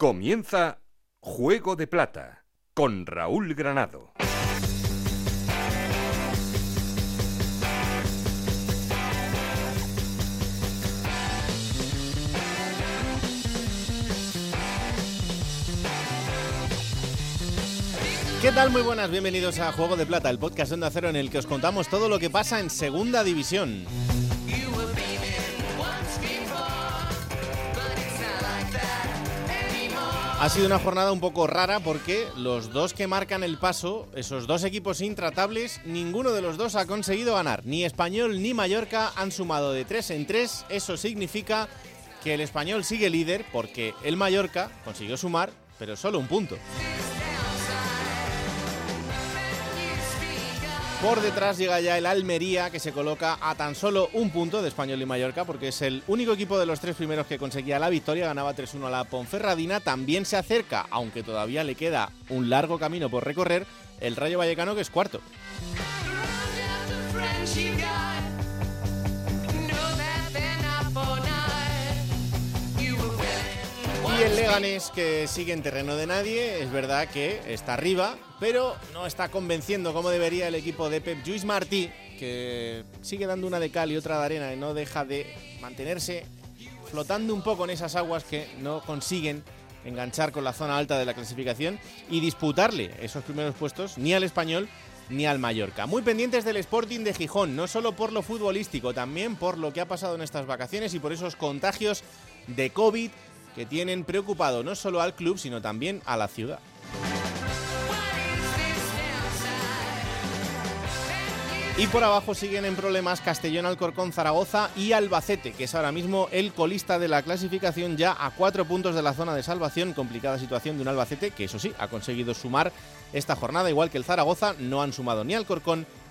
Comienza Juego de Plata con Raúl Granado. ¿Qué tal? Muy buenas, bienvenidos a Juego de Plata, el podcast Onda Cero en el que os contamos todo lo que pasa en Segunda División. Ha sido una jornada un poco rara porque los dos que marcan el paso, esos dos equipos intratables, ninguno de los dos ha conseguido ganar. Ni Español ni Mallorca han sumado de tres en tres. Eso significa que el Español sigue líder porque el Mallorca consiguió sumar, pero solo un punto. Por detrás llega ya el Almería, que se coloca a tan solo un punto de Español y Mallorca, porque es el único equipo de los tres primeros que conseguía la victoria, ganaba 3-1 a la Ponferradina. También se acerca, aunque todavía le queda un largo camino por recorrer, el Rayo Vallecano, que es cuarto. Y el Leganés, que sigue en terreno de nadie, es verdad que está arriba, pero no está convenciendo como debería el equipo de Pep Lluís Martí, que sigue dando una de cal y otra de arena y no deja de mantenerse flotando un poco en esas aguas que no consiguen enganchar con la zona alta de la clasificación y disputarle esos primeros puestos ni al español ni al Mallorca. Muy pendientes del Sporting de Gijón, no solo por lo futbolístico, también por lo que ha pasado en estas vacaciones y por esos contagios de COVID que tienen preocupado no solo al club, sino también a la ciudad. Y por abajo siguen en problemas Castellón, Alcorcón, Zaragoza y Albacete, que es ahora mismo el colista de la clasificación ya a cuatro puntos de la zona de salvación. Complicada situación de un Albacete que, eso sí, ha conseguido sumar esta jornada, igual que el Zaragoza, no han sumado ni Alcorcón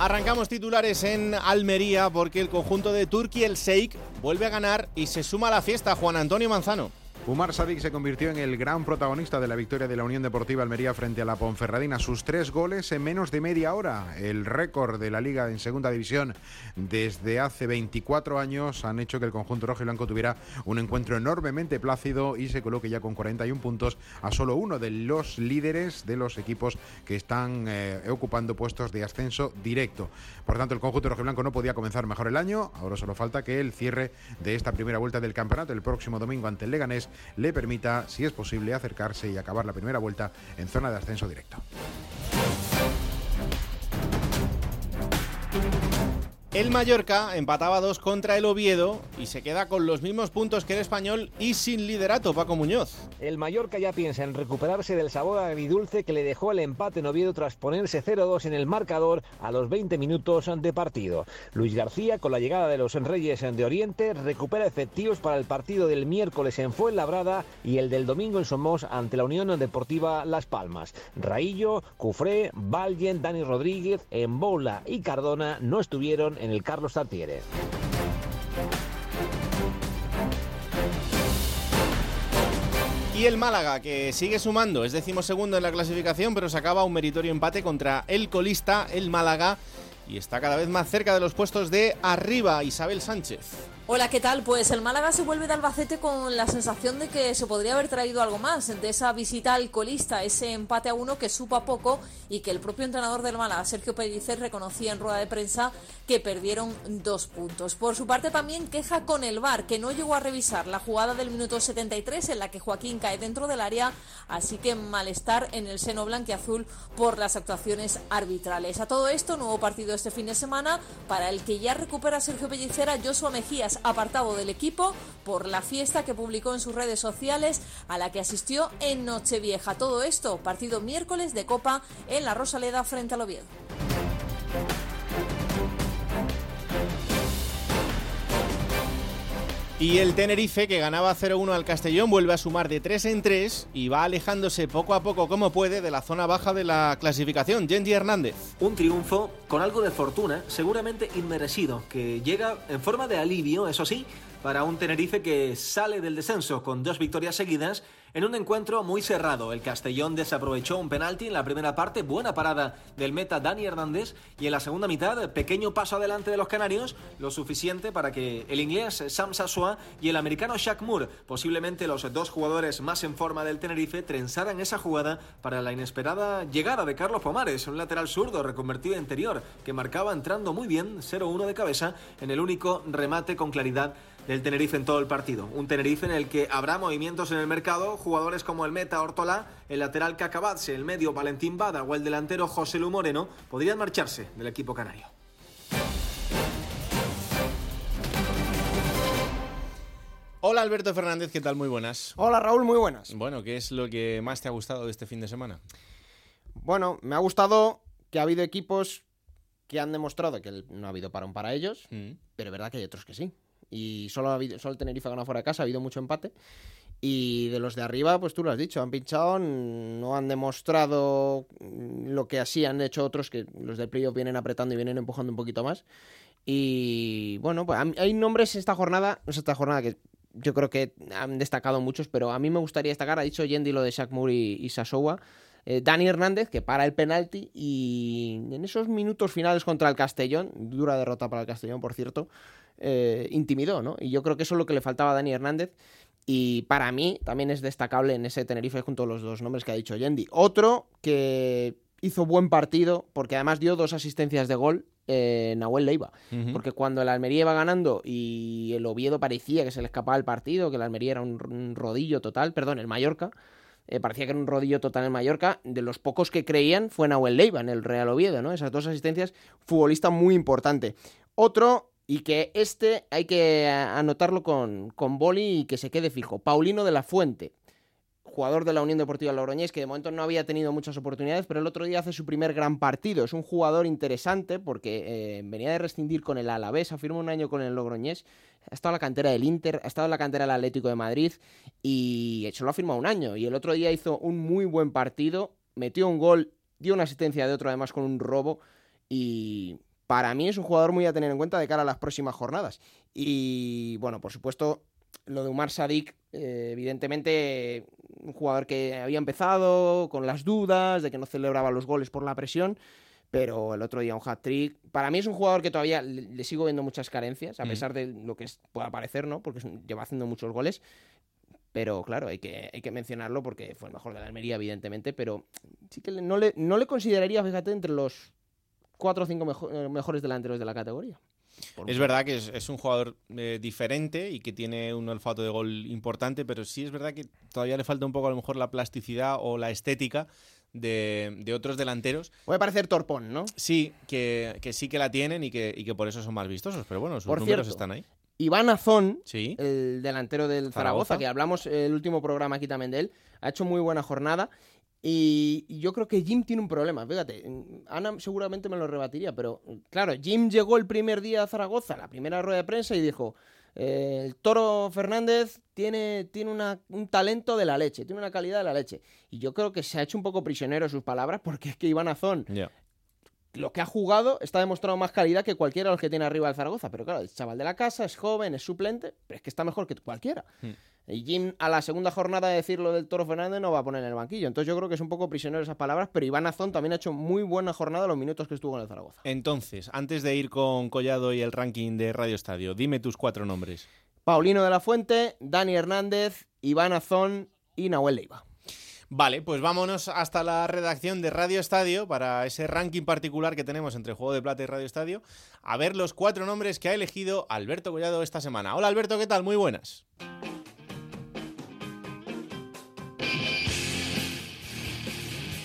Arrancamos titulares en Almería porque el conjunto de Turquía, el Sheikh, vuelve a ganar y se suma a la fiesta Juan Antonio Manzano. Umar Sadik se convirtió en el gran protagonista de la victoria de la Unión Deportiva Almería frente a la Ponferradina. Sus tres goles en menos de media hora. El récord de la liga en segunda división desde hace 24 años han hecho que el conjunto rojo y blanco tuviera un encuentro enormemente plácido y se coloque ya con 41 puntos a solo uno de los líderes de los equipos que están eh, ocupando puestos de ascenso directo. Por tanto, el conjunto rojo y blanco no podía comenzar mejor el año. Ahora solo falta que el cierre de esta primera vuelta del campeonato el próximo domingo ante el Leganés le permita, si es posible, acercarse y acabar la primera vuelta en zona de ascenso directo. El Mallorca empataba dos contra el Oviedo y se queda con los mismos puntos que el español y sin liderato, Paco Muñoz. El Mallorca ya piensa en recuperarse del sabor agridulce que le dejó el empate en Oviedo tras ponerse 0-2 en el marcador a los 20 minutos de partido. Luis García, con la llegada de los Reyes de Oriente, recupera efectivos para el partido del miércoles en Fuenlabrada y el del domingo en Somos ante la Unión Deportiva Las Palmas. Raillo, Cufré, Valgen, Dani Rodríguez, Embola y Cardona no estuvieron en el Carlos Tartiere. Y el Málaga, que sigue sumando, es decimosegundo en la clasificación, pero sacaba un meritorio empate contra el colista, el Málaga, y está cada vez más cerca de los puestos de arriba, Isabel Sánchez. Hola, ¿qué tal? Pues el Málaga se vuelve de Albacete con la sensación de que se podría haber traído algo más de esa visita al colista, ese empate a uno que supo a poco y que el propio entrenador del Málaga, Sergio Pellicer, reconocía en rueda de prensa que perdieron dos puntos. Por su parte también queja con el VAR, que no llegó a revisar la jugada del minuto 73 en la que Joaquín cae dentro del área, así que malestar en el seno blanquiazul por las actuaciones arbitrales. A todo esto, nuevo partido este fin de semana para el que ya recupera Sergio Pellicer a Joshua Mejías apartado del equipo por la fiesta que publicó en sus redes sociales a la que asistió en Nochevieja. Todo esto, partido miércoles de Copa en la Rosaleda frente al Oviedo. Y el Tenerife, que ganaba 0-1 al Castellón, vuelve a sumar de 3 en 3 y va alejándose poco a poco como puede de la zona baja de la clasificación. Genji Hernández. Un triunfo con algo de fortuna, seguramente inmerecido, que llega en forma de alivio, eso sí, para un Tenerife que sale del descenso con dos victorias seguidas en un encuentro muy cerrado. El Castellón desaprovechó un penalti en la primera parte, buena parada del meta Dani Hernández y en la segunda mitad, pequeño paso adelante de los canarios, lo suficiente para que el inglés Sam Sassoa y el americano Shaq Moore, posiblemente los dos jugadores más en forma del Tenerife, trenzaran esa jugada para la inesperada llegada de Carlos Pomares, un lateral zurdo reconvertido interior que marcaba entrando muy bien 0-1 de cabeza en el único remate con claridad del Tenerife en todo el partido. Un Tenerife en el que habrá movimientos en el mercado, jugadores como el meta Ortola, el lateral Cacabadse, el medio Valentín Bada o el delantero José Lu Moreno podrían marcharse del equipo canario. Hola Alberto Fernández, ¿qué tal? Muy buenas. Hola Raúl, muy buenas. Bueno, ¿qué es lo que más te ha gustado de este fin de semana? Bueno, me ha gustado que ha habido equipos que han demostrado que no ha habido parón para ellos, Mm. pero es verdad que hay otros que sí. Y solo, ha habido, solo el Tenerife ha ganado fuera de casa, ha habido mucho empate. Y de los de arriba, pues tú lo has dicho, han pinchado, no han demostrado lo que así han hecho otros, que los del playoff vienen apretando y vienen empujando un poquito más. Y bueno, pues hay nombres esta jornada, no es esta jornada que yo creo que han destacado muchos, pero a mí me gustaría destacar, ha dicho Yendi lo de Shaq Moore y, y Sasowa, eh, Dani Hernández, que para el penalti y en esos minutos finales contra el Castellón, dura derrota para el Castellón, por cierto, eh, intimidó, ¿no? Y yo creo que eso es lo que le faltaba a Dani Hernández. Y para mí también es destacable en ese Tenerife junto a los dos nombres que ha dicho Yendi. Otro que hizo buen partido, porque además dio dos asistencias de gol, eh, Nahuel Leiva. Porque cuando el Almería iba ganando y el Oviedo parecía que se le escapaba el partido, que el Almería era un, un rodillo total, perdón, el Mallorca, eh, parecía que era un rodillo total en Mallorca, de los pocos que creían fue Nahuel Leiva en el Real Oviedo, ¿no? Esas dos asistencias, futbolista muy importante. Otro, y que este hay que anotarlo con, con boli y que se quede fijo, Paulino de la Fuente jugador de la Unión Deportiva Logroñés, que de momento no había tenido muchas oportunidades, pero el otro día hace su primer gran partido. Es un jugador interesante porque eh, venía de rescindir con el Alavés, ha firmado un año con el Logroñés, ha estado en la cantera del Inter, ha estado en la cantera del Atlético de Madrid y solo ha firmado un año. Y el otro día hizo un muy buen partido, metió un gol, dio una asistencia de otro además con un robo y para mí es un jugador muy a tener en cuenta de cara a las próximas jornadas. Y bueno, por supuesto, lo de Umar Sadik, eh, evidentemente, un jugador que había empezado con las dudas de que no celebraba los goles por la presión, pero el otro día un hat-trick. Para mí es un jugador que todavía le, le sigo viendo muchas carencias, a Mm. pesar de lo que es- pueda parecer, ¿no? Porque un- lleva haciendo muchos goles. Pero claro, hay que, hay que mencionarlo porque fue el mejor de la Almería, evidentemente, pero sí que le- no, le, no le consideraría, fíjate, entre los cuatro o cinco mejo- eh, mejores delanteros de la categoría. Por Es verdad que es, es un jugador eh, diferente y que tiene un olfato de gol importante, pero sí es verdad que todavía le falta un poco a lo mejor la plasticidad o la estética de, de otros delanteros. Puede parecer torpón, ¿no? Sí, que, que sí que la tienen y que, y que por eso son más vistosos, pero bueno, sus Por números cierto, están ahí. Iván Azón, Sí. el delantero del Zaragoza. Zaragoza, que hablamos el último programa aquí también de él, ha hecho muy buena jornada. Y yo creo que Jim tiene un problema. Fíjate, Ana seguramente me lo rebatiría, pero claro, Jim llegó el primer día a Zaragoza, la primera rueda de prensa, y dijo: eh, El toro Fernández tiene, tiene una- un talento de la leche, tiene una calidad de la leche. Y yo creo que se ha hecho un poco prisionero de sus palabras, porque es que Iván Azón Ya. lo que ha jugado está demostrando más calidad que cualquiera de los que tiene arriba el Zaragoza. Pero claro, el chaval de la casa es joven, es suplente, pero es que está mejor que cualquiera. Hmm. Y Jim, a la segunda jornada de decir lo del Toro Fernández, no va a poner en el banquillo. Entonces yo creo que es un poco prisionero esas palabras, pero Iván Azón también ha hecho muy buena jornada los minutos que estuvo en el Zaragoza. Entonces, antes de ir con Collado y el ranking de Radio Estadio, dime tus cuatro nombres. Paulino de la Fuente, Dani Hernández, Iván Azón y Nahuel Leiva. Vale, pues vámonos hasta la redacción de Radio Estadio para ese ranking particular que tenemos entre Juego de Plata y Radio Estadio, a ver los cuatro nombres que ha elegido Alberto Collado esta semana. Hola Alberto, ¿qué tal? Muy buenas.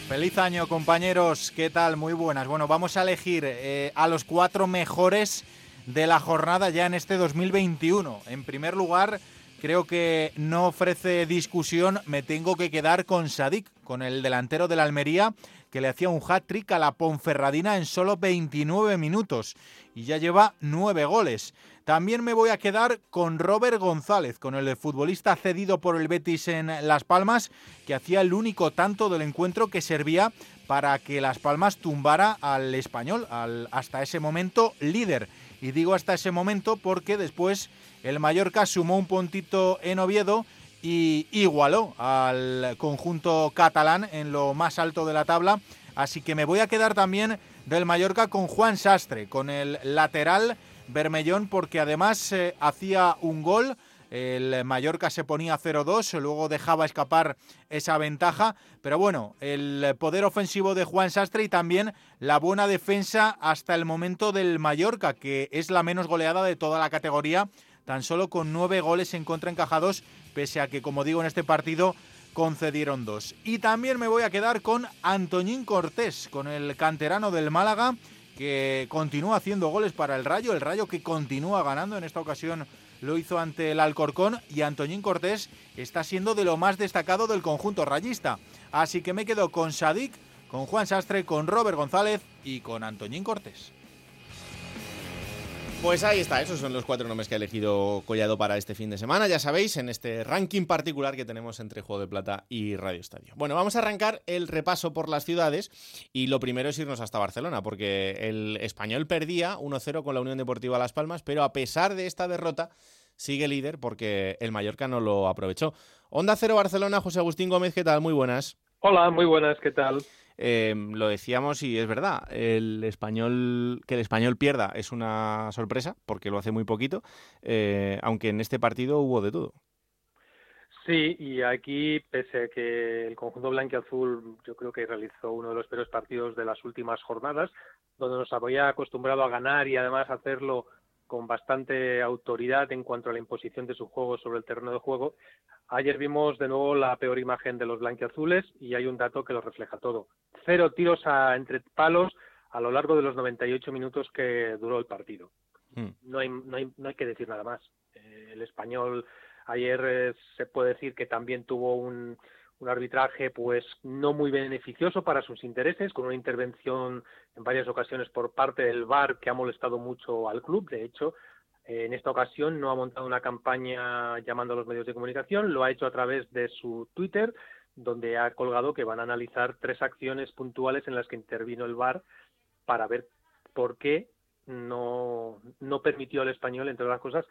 Feliz año, compañeros. ¿Qué tal? Muy buenas. Bueno, vamos a elegir eh, a los cuatro mejores de la jornada ya en este 2021. En primer lugar, creo que no ofrece discusión. Me tengo que quedar con Sadik, con el delantero de la Almería, que le hacía un hat-trick a la Ponferradina en solo 29 minutos y ya lleva 9 goles. También me voy a quedar con Robert González, con el futbolista cedido por el Betis en Las Palmas, que hacía el único tanto del encuentro que servía para que Las Palmas tumbara al español, al hasta ese momento líder. Y digo hasta ese momento porque después el Mallorca sumó un puntito en Oviedo y igualó al conjunto catalán en lo más alto de la tabla. Así que me voy a quedar también del Mallorca con Juan Sastre, con el lateral Bermellón, porque además eh, hacía un gol. El Mallorca se ponía 0-2, luego dejaba escapar esa ventaja. Pero bueno, el poder ofensivo de Juan Sastre y también la buena defensa hasta el momento del Mallorca, que es la menos goleada de toda la categoría, tan solo con nueve goles en contra encajados, pese a que, como digo, en este partido concedieron dos. Y también me voy a quedar con Antoñín Cortés, con el canterano del Málaga, que continúa haciendo goles para el Rayo, el Rayo que continúa ganando en esta ocasión lo hizo ante el Alcorcón y Antoñín Cortés está siendo de lo más destacado del conjunto rayista. Así que me quedo con Sadik, con Juan Sastre, con Robert González y con Antoñín Cortés. Pues ahí está, esos son los cuatro nombres que ha elegido Collado para este fin de semana, ya sabéis, en este ranking particular que tenemos entre Juego de Plata y Radio Estadio. Bueno, vamos a arrancar el repaso por las ciudades y lo primero es irnos hasta Barcelona, porque el español perdía 1-0 con la Unión Deportiva Las Palmas, pero a pesar de esta derrota sigue líder porque el Mallorca no lo aprovechó. Onda Cero Barcelona, José Agustín Gómez, ¿qué tal? Muy buenas. Hola, muy buenas, ¿qué tal? Eh, lo decíamos y es verdad, el español que el español pierda es una sorpresa porque lo hace muy poquito, eh, aunque en este partido hubo de todo. Sí, y aquí, pese a que el conjunto blanco-azul yo creo que realizó uno de los peores partidos de las últimas jornadas, donde nos había acostumbrado a ganar y además hacerlo con bastante autoridad en cuanto a la imposición de su juego sobre el terreno de juego. Ayer vimos de nuevo la peor imagen de los blanquiazules y hay un dato que lo refleja todo. Cero tiros a, entre palos a lo largo de los 98 minutos que duró el partido. Hmm. No, hay, no, hay, no hay que decir nada más. Eh, el español ayer eh, se puede decir que también tuvo un, un arbitraje pues no muy beneficioso para sus intereses, con una intervención en varias ocasiones por parte del VAR que ha molestado mucho al club. De hecho, en esta ocasión no ha montado una campaña llamando a los medios de comunicación, lo ha hecho a través de su Twitter, donde ha colgado que van a analizar tres acciones puntuales en las que intervino el VAR para ver por qué no, no permitió al español, entre otras cosas,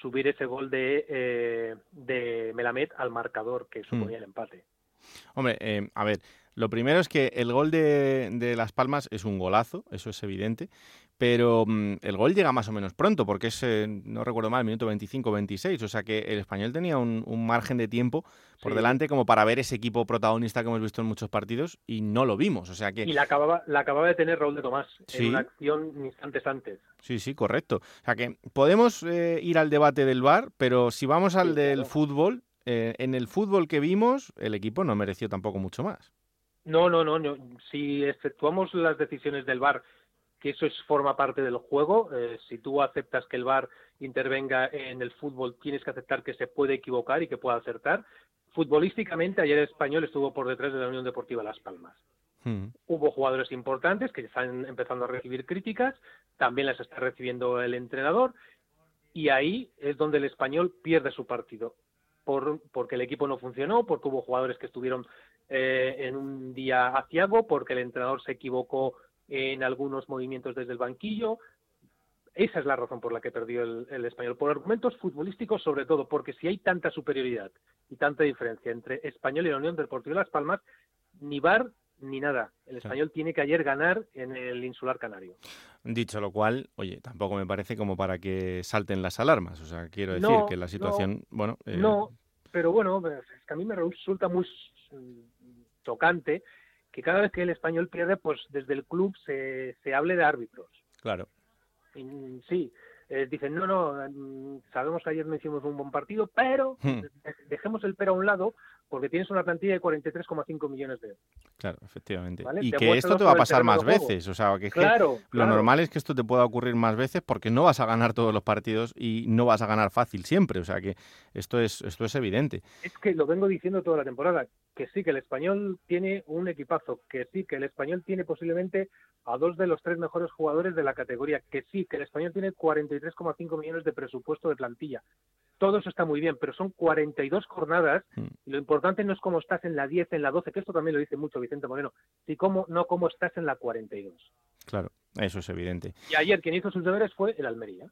subir ese gol de, eh, de Melamed al marcador que suponía hmm. el empate. Hombre, eh, a ver, lo primero es que el gol de, de, Las Palmas es un golazo, eso es evidente, pero mm, el gol llega más o menos pronto, porque es, eh, no recuerdo mal, minuto 25-26, o sea que el español tenía un, margen de tiempo por delante como para ver ese equipo protagonista que hemos visto en muchos partidos y no lo vimos, o sea que... Y la acababa, la acababa de tener Raúl de Tomás en una acción instantes antes. Sí, sí, correcto. O sea que podemos eh, ir al debate del VAR, pero si vamos al del fútbol, eh, en el fútbol que vimos, el equipo no mereció tampoco mucho más. No, no, no, no. Si efectuamos las decisiones del VAR, que eso es, forma parte del juego, eh, si tú aceptas que el VAR intervenga en el fútbol, tienes que aceptar que se puede equivocar y que pueda acertar. Futbolísticamente, ayer el español estuvo por detrás de la Unión Deportiva Las Palmas. Hmm. Hubo jugadores importantes que están empezando a recibir críticas, también las está recibiendo el entrenador, y ahí es donde el español pierde su partido por, porque el equipo no funcionó, porque hubo jugadores que estuvieron eh, en un día aciago, porque el entrenador se equivocó en algunos movimientos desde el banquillo. Esa es la razón por la que perdió el, español, por argumentos futbolísticos sobre todo, porque si hay tanta superioridad y tanta diferencia entre español y la Unión Deportiva Las Palmas, ni VAR ni nada. El español tiene que ayer ganar en el insular canario. Dicho lo cual, oye, tampoco me parece como para que salten las alarmas. O sea, quiero decir que la situación, bueno... Eh, no, pero bueno, es que a mí me resulta muy tocante que cada vez que el español pierde, pues desde el club se, se hable de árbitros. Claro. sí, eh, dicen, no, no, mm, sabemos que ayer no hicimos un buen partido, pero hmm. dejemos el pero a un lado porque tienes una plantilla de 43,5 millones de euros. Claro, efectivamente. Y que esto te va a pasar más veces. O sea, que, lo normal es que esto te pueda ocurrir más veces porque no vas a ganar todos los partidos y no vas a ganar fácil siempre. O sea, que esto es, esto es evidente. Es que lo vengo diciendo toda la temporada. Que sí, que el español tiene un equipazo, que sí, que el español tiene posiblemente a dos de los tres mejores jugadores de la categoría, que sí, que el español tiene 43,5 millones de presupuesto de plantilla. Todo eso está muy bien, pero son 42 jornadas Mm. y lo importante no es cómo estás en la 10, en la 12, que esto también lo dice mucho Vicente Moreno, sino cómo, no cómo estás en la 42. Claro, eso es evidente. Y ayer quien hizo sus deberes fue el Almería.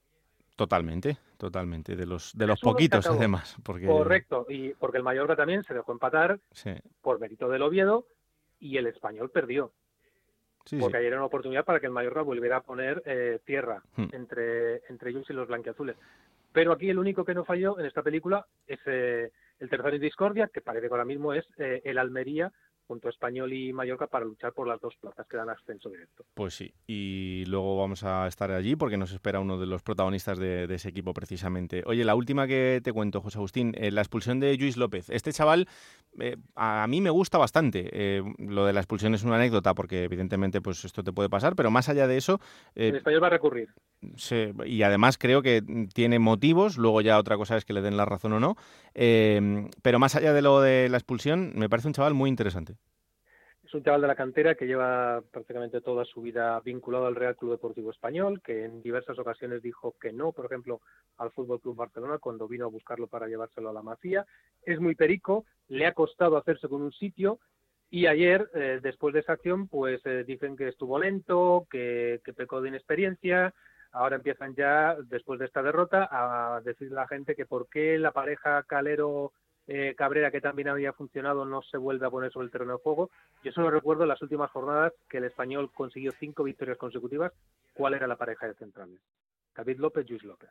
Totalmente, totalmente. De los, de los poquitos, además. Porque, Correcto, y porque el Mallorca también se dejó empatar Sí, por mérito del Oviedo y el español perdió. sí, porque sí. ayer era una oportunidad para que el Mallorca volviera a poner eh, tierra Hmm. entre, entre ellos y los blanquiazules. Pero aquí el único que no falló en esta película es eh, el tercero en discordia, que parece que ahora mismo es eh, el Almería junto a Español y Mallorca para luchar por las dos plazas que dan ascenso directo. Pues sí, y luego vamos a estar allí porque nos espera uno de los protagonistas de, de ese equipo precisamente. Oye, la última que te cuento, José Agustín, eh, la expulsión de Luis López. Este chaval eh, a mí me gusta bastante. Eh, lo de la expulsión es una anécdota porque evidentemente pues esto te puede pasar, pero más allá de eso, el español va a recurrir. se- y además creo que tiene motivos, luego ya otra cosa es que le den la razón o no, eh, pero más allá de lo de la expulsión, me parece un chaval muy interesante. Es un chaval de la cantera que lleva prácticamente toda su vida vinculado al Real Club Deportivo Español, que en diversas ocasiones dijo que no, por ejemplo, al Fútbol Club Barcelona cuando vino a buscarlo para llevárselo a la Masía. Es muy perico, le ha costado hacerse con un sitio y ayer, eh, después de esa acción, pues eh, dicen que estuvo lento, que, que pecó de inexperiencia. Ahora empiezan ya, después de esta derrota, a decirle a la gente que por qué la pareja Calero eh, Cabrera, que también había funcionado, no se vuelve a poner sobre el terreno de juego. Yo solo recuerdo las últimas jornadas que el español consiguió cinco victorias consecutivas. ¿Cuál era la pareja de centrales? David López, Luis López.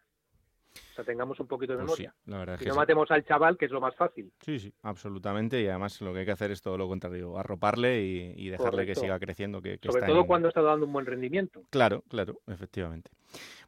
Sea, tengamos un poquito de Pues sí, memoria. la verdad es y que no sí. matemos al chaval, que es lo más fácil. Sí, sí, absolutamente. Y además lo que hay que hacer es todo lo contrario, arroparle y, y dejarle que siga creciendo. Que, que Sobre está todo en- cuando está dando un buen rendimiento. Claro, claro, efectivamente.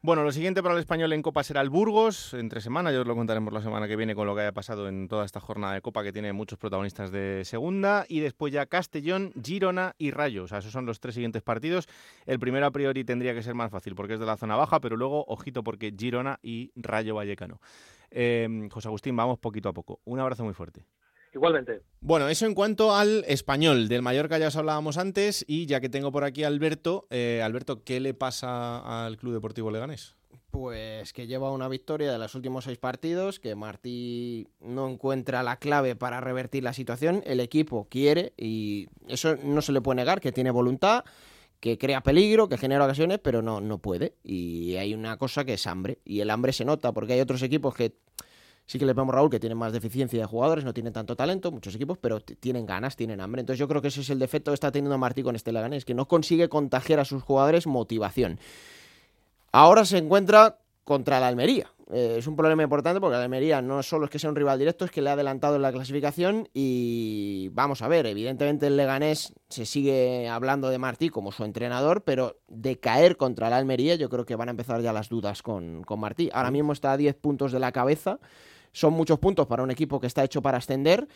Bueno, lo siguiente para el español en Copa será el Burgos, entre semana, ya os lo contaremos la semana que viene con lo que haya pasado en toda esta jornada de Copa que tiene muchos protagonistas de segunda, y después ya Castellón, Girona y Rayo, o sea, esos son los tres siguientes partidos. El primero a priori tendría que ser más fácil porque es de la zona baja, pero luego, ojito, porque Girona y Rayo Vallecano. Eh, José Agustín, vamos poquito a poco. Un abrazo muy fuerte. Igualmente. Bueno, eso en cuanto al español. Del Mallorca ya os hablábamos antes y ya que tengo por aquí a Alberto, eh, Alberto, ¿qué le pasa al Club Deportivo Leganés? Pues que lleva una victoria de los últimos seis partidos, que Martí no encuentra la clave para revertir la situación, el equipo quiere y eso no se le puede negar, que tiene voluntad, que crea peligro, que genera ocasiones, pero no, no puede. Y hay una cosa que es hambre, y el hambre se nota, porque hay otros equipos que sí que les vemos, Raúl, que tienen más deficiencia de jugadores, no tienen tanto talento, muchos equipos, pero tienen ganas, tienen hambre. Entonces yo creo que ese es el defecto que está teniendo Martí con este Leganés, que no consigue contagiar a sus jugadores motivación. Ahora se encuentra contra la Almería. Eh, es un problema importante porque Almería no solo es que sea un rival directo, es que le ha adelantado en la clasificación y vamos a ver, evidentemente el Leganés se sigue hablando de Martí como su entrenador, pero de caer contra la Almería yo creo que van a empezar ya las dudas con, con Martí. Ahora mismo está a 10 puntos de la cabeza, son muchos puntos para un equipo que está hecho para ascender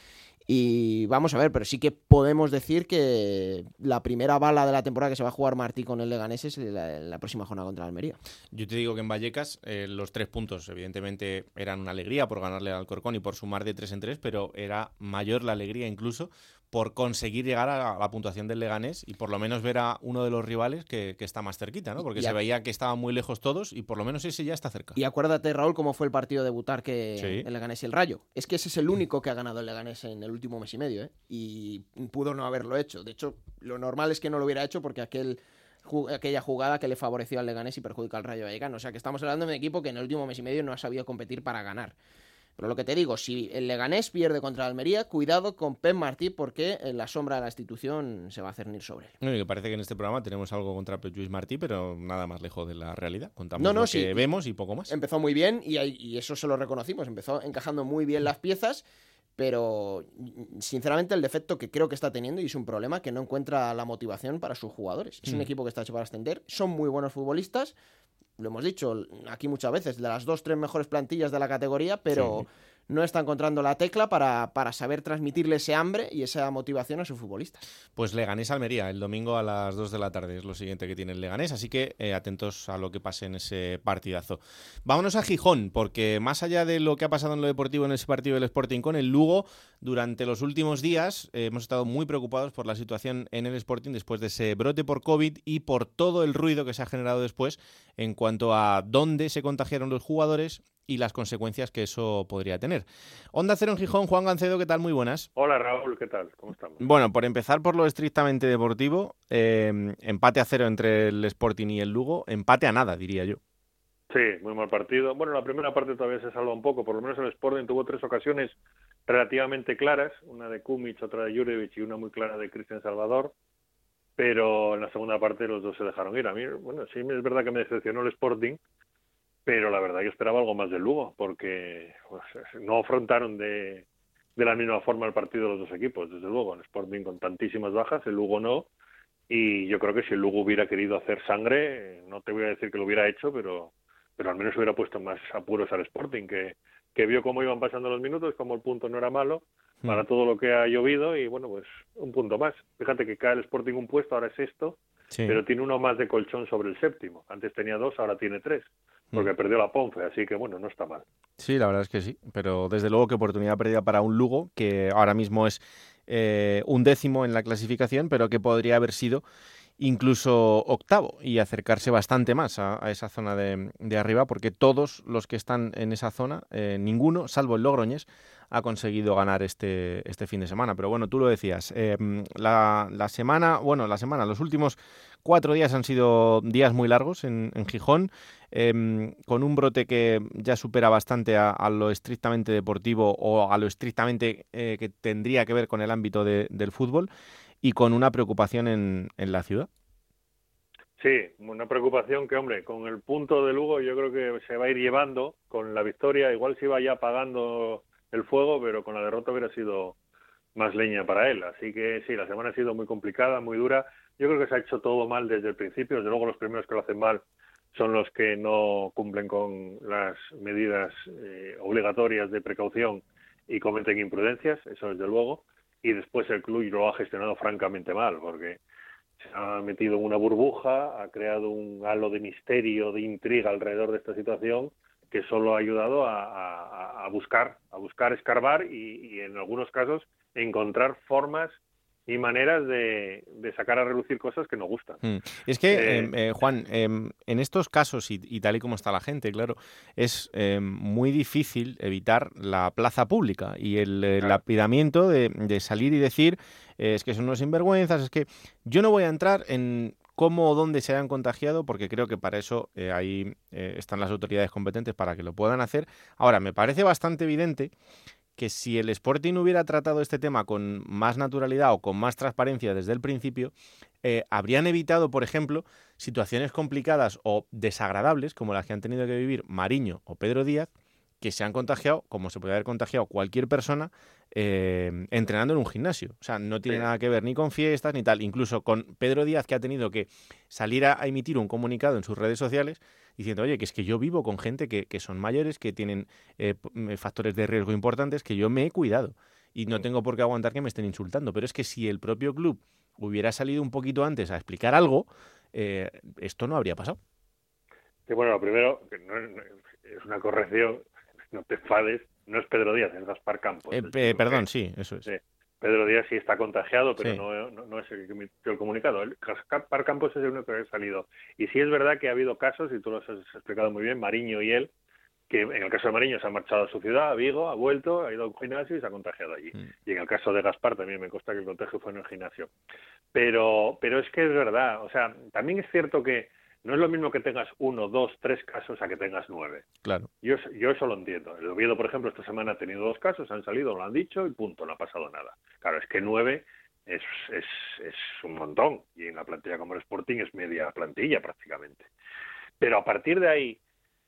y vamos a ver, pero sí que podemos decir que la primera bala de la temporada que se va a jugar Martí con el Leganés es la, próxima jornada contra Almería. Yo te digo que en Vallecas eh, los tres puntos evidentemente eran una alegría por ganarle al Alcorcón y por sumar de tres en tres, pero era mayor la alegría incluso por conseguir llegar a la, puntuación del Leganés y por lo menos ver a uno de los rivales que, que está más cerquita, ¿no? Porque Y se a- veía que estaban muy lejos todos y por lo menos ese ya está cerca. Y acuérdate, Raúl, cómo fue el partido de debutar que Sí. el Leganés y el Rayo. Es que ese es el único que ha ganado el Leganés en el último mes y medio, ¿eh? Y pudo no haberlo hecho. De hecho, lo normal es que no lo hubiera hecho porque aquel aquella jugada que le favoreció al Leganés y perjudica al Rayo Vallecano. O sea que estamos hablando de un equipo que en el último mes y medio no ha sabido competir para ganar. Pero lo que te digo, si el Leganés pierde contra el Almería, cuidado con Pep Martí porque en la sombra de la institución se va a cernir sobre él. No, y que parece que en este programa tenemos algo contra Pep Lluís Martí, pero nada más lejos de la realidad. Contamos No, no, lo sí. que vemos y poco más. Empezó muy bien y eso se lo reconocimos. Empezó encajando muy bien las piezas, pero mm, sinceramente el defecto que creo que está teniendo y es un problema que no encuentra la motivación para sus jugadores. Es un Mm. equipo que está hecho para ascender, son muy buenos futbolistas. Lo hemos dicho aquí muchas veces, de las dos, tres mejores plantillas de la categoría, pero no está encontrando la tecla para, para saber transmitirle ese hambre y esa motivación a sus futbolistas. Pues Leganés Almería, el domingo a las 2 de la tarde es lo siguiente que tiene el Leganés, así que eh, atentos a lo que pase en ese partidazo. Vámonos a Gijón, porque más allá de lo que ha pasado en lo deportivo en ese partido del Sporting con el Lugo, durante los últimos días eh, hemos estado muy preocupados por la situación en el Sporting después de ese brote por COVID y por todo el ruido que se ha generado después en cuanto a dónde se contagiaron los jugadores y las consecuencias que eso podría tener. Onda Cero en Gijón, Juan Gancedo, ¿qué tal? Muy buenas. Hola Raúl, ¿qué tal? ¿Cómo estamos? Bueno, por empezar por lo estrictamente deportivo, eh, empate a cero entre el Sporting y el Lugo, empate a nada, diría yo. Sí, muy mal partido. Bueno, la primera parte todavía se salva un poco, por lo menos el Sporting tuvo tres ocasiones relativamente claras, una de Kumic, otra de Jurevich y una muy clara de Cristian Salvador, pero en la segunda parte los dos se dejaron ir. A mí, bueno, sí es verdad que me decepcionó el Sporting, pero la verdad yo esperaba algo más del Lugo, porque pues, no afrontaron de, de la misma forma el partido de los dos equipos, desde luego, el Sporting con tantísimas bajas, el Lugo no, y yo creo que si el Lugo hubiera querido hacer sangre, no te voy a decir que lo hubiera hecho, pero, pero al menos hubiera puesto más apuros al Sporting, que, que vio cómo iban pasando los minutos, como el punto no era malo, para todo lo que ha llovido, y bueno, pues un punto más. Fíjate que cae el Sporting un puesto, ahora es esto, pero tiene uno más de colchón sobre el séptimo. Antes tenía dos, ahora tiene tres porque perdió la Ponce, así que bueno, no está mal. Sí, la verdad es que sí, pero desde luego que oportunidad perdida para un Lugo, que ahora mismo es eh, un décimo en la clasificación, pero que podría haber sido incluso octavo y acercarse bastante más a, esa zona de, arriba, porque todos los que están en esa zona, eh, ninguno, salvo el Logroñés, ha conseguido ganar este, este fin de semana. Pero bueno, tú lo decías, em, la, la, semana, bueno, la semana, los últimos cuatro días han sido días muy largos en, Gijón, em, con un brote que ya supera bastante a, lo estrictamente deportivo o a lo estrictamente eh, que tendría que ver con el ámbito del fútbol y con una preocupación en, en la ciudad. Sí, una preocupación que, hombre, con el punto de Lugo yo creo que se va a ir llevando con la victoria. Igual se iba ya apagando el fuego, pero con la derrota hubiera sido más leña para él. Así que sí, la semana ha sido muy complicada, muy dura. Yo creo que se ha hecho todo mal desde el principio. Desde luego los primeros que lo hacen mal son los que no cumplen con las medidas eh, obligatorias de precaución y cometen imprudencias, eso desde luego. Y después el club lo ha gestionado francamente mal, porque se ha metido en una burbuja, ha creado un halo de misterio, de intriga alrededor de esta situación que solo ha ayudado a, buscar, a buscar escarbar y, en algunos casos encontrar formas y maneras de, sacar a relucir cosas que nos gustan. Mm. Es que, eh, em, eh, Juan, em, en estos casos, y, tal y como está la gente, claro, es em, muy difícil evitar la plaza pública y el, apidamiento de, de, salir y decir eh, es que son unos sinvergüenzas, es que yo no voy a entrar en cómo o dónde se hayan contagiado, porque creo que para eso eh, ahí eh, están las autoridades competentes para que lo puedan hacer. Ahora, me parece bastante evidente que si el Sporting hubiera tratado este tema con más naturalidad o con más transparencia desde el principio, eh, habrían evitado, por ejemplo, situaciones complicadas o desagradables como las que han tenido que vivir Mariño o Pedro Díaz, que se han contagiado, como se puede haber contagiado cualquier persona, eh, entrenando en un gimnasio. O sea, no tiene nada que ver ni con fiestas ni tal. Incluso con Pedro Díaz, que ha tenido que salir a, emitir un comunicado en sus redes sociales diciendo, oye, que es que yo vivo con gente que, que son mayores, que tienen eh, factores de riesgo importantes, que yo me he cuidado. Y no tengo por qué aguantar que me estén insultando. Pero es que si el propio club hubiera salido un poquito antes a explicar algo, eh, esto no habría pasado. Sí, bueno, lo primero, que no, es una corrección, no te enfades, no es Pedro Díaz, es Gaspar Campos. Eh, perdón, sí, eso es. Pedro Díaz sí está contagiado, pero no, no, es el que emitió el comunicado. El Gaspar Campos es el único que ha salido. Y sí es verdad que ha habido casos, y tú los has explicado muy bien, Mariño y él, que en el caso de Mariño se ha marchado a su ciudad, a Vigo, ha vuelto, ha ido a un gimnasio y se ha contagiado allí. Mm. Y en el caso de Gaspar también me consta que el contagio fue en el gimnasio. Pero, pero es que es verdad, o sea, también es cierto que no es lo mismo que tengas uno, dos, tres casos a que tengas nueve. Claro. Yo, yo eso lo entiendo. El Oviedo, por ejemplo, esta semana ha tenido dos casos, han salido, lo han dicho y punto, no ha pasado nada. Claro, es que nueve es, es, es un montón y en la plantilla como el Sporting es media plantilla prácticamente. Pero a partir de ahí,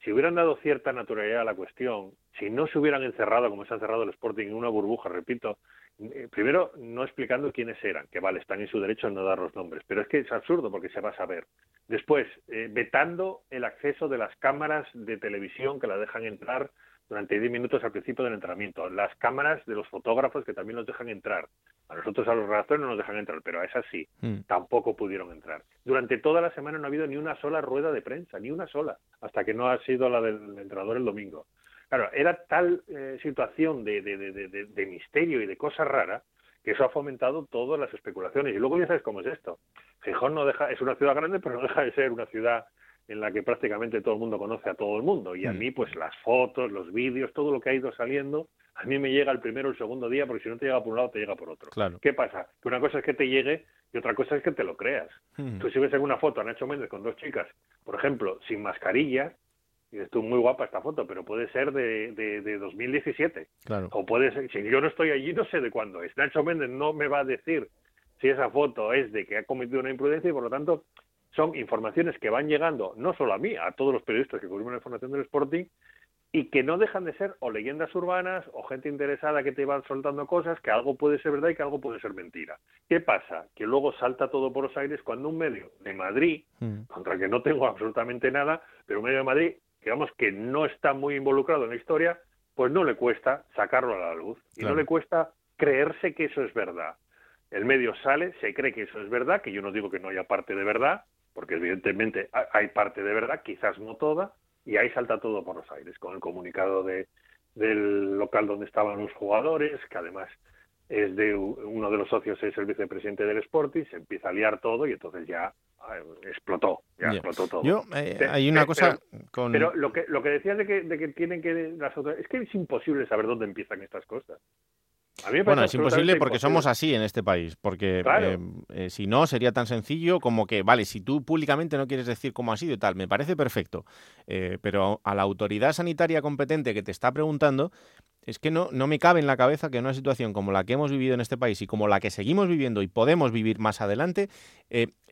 si hubieran dado cierta naturalidad a la cuestión, si no se hubieran encerrado como se ha encerrado el Sporting en una burbuja, repito, eh, primero no explicando quiénes eran, que vale, están en su derecho a no dar los nombres, pero es que es absurdo porque se va a saber. Después, eh, vetando el acceso de las cámaras de televisión que la dejan entrar durante 10 minutos al principio del entrenamiento. Las cámaras de los fotógrafos que también nos dejan entrar. A nosotros, a los redactores, no nos dejan entrar, pero a esas sí, Mm. tampoco pudieron entrar. Durante toda la semana no ha habido ni una sola rueda de prensa, ni una sola, hasta que no ha sido la del entrenador el domingo. Claro, era tal eh, situación de, de, de, de, de misterio y de cosa rara que eso ha fomentado todas las especulaciones. Y luego ya sabes cómo es esto. Gijón no deja, es una ciudad grande, pero no deja de ser una ciudad en la que prácticamente todo el mundo conoce a todo el mundo. Y a Mm. mí, pues las fotos, los vídeos, todo lo que ha ido saliendo, a mí me llega el primero o el segundo día, porque si no te llega por un lado, te llega por otro. Claro. ¿Qué pasa? Que una cosa es que te llegue y otra cosa es que te lo creas. Tú si ves en una foto a Nacho Méndez con dos chicas, por ejemplo, sin mascarilla, y dices tú, muy guapa esta foto, pero puede ser de, de, de 2017. Claro. O puede ser, si yo no estoy allí, no sé de cuándo es. Nacho Méndez no me va a decir si esa foto es de que ha cometido una imprudencia y por lo tanto son informaciones que van llegando no solo a mí, a todos los periodistas que cubrimos la información del Sporting y que no dejan de ser o leyendas urbanas o gente interesada que te van soltando cosas que algo puede ser verdad y que algo puede ser mentira. ¿Qué pasa? Que luego salta todo por los aires cuando un medio de Madrid, Mm. contra el que no tengo absolutamente nada, pero un medio de Madrid, digamos que no está muy involucrado en la historia, pues no le cuesta sacarlo a la luz y Claro. no le cuesta creerse que eso es verdad. El medio sale, se cree que eso es verdad, que yo no digo que no haya parte de verdad, porque evidentemente ha- hay parte de verdad, quizás no toda, y ahí salta todo por los aires, con el comunicado de, del local donde estaban los jugadores, que además es de uno de los socios es el vicepresidente del Sporting, se empieza a liar todo y entonces ya ay, explotó, ya, explotó todo. Yo, eh, hay una cosa pero- con... Pero lo que, lo que decías de que, de que tienen que las autoridades, es que es imposible saber dónde empiezan estas cosas. Bueno, es imposible porque imposible. somos así en este país. Porque Claro. eh, eh, si no, sería tan sencillo como que, vale, si tú públicamente no quieres decir cómo ha sido y tal, me parece perfecto. Eh, pero a la autoridad sanitaria competente que te está preguntando, es que no, no me cabe en la cabeza que en una situación como la que hemos vivido en este país y como la que seguimos viviendo y podemos vivir más adelante,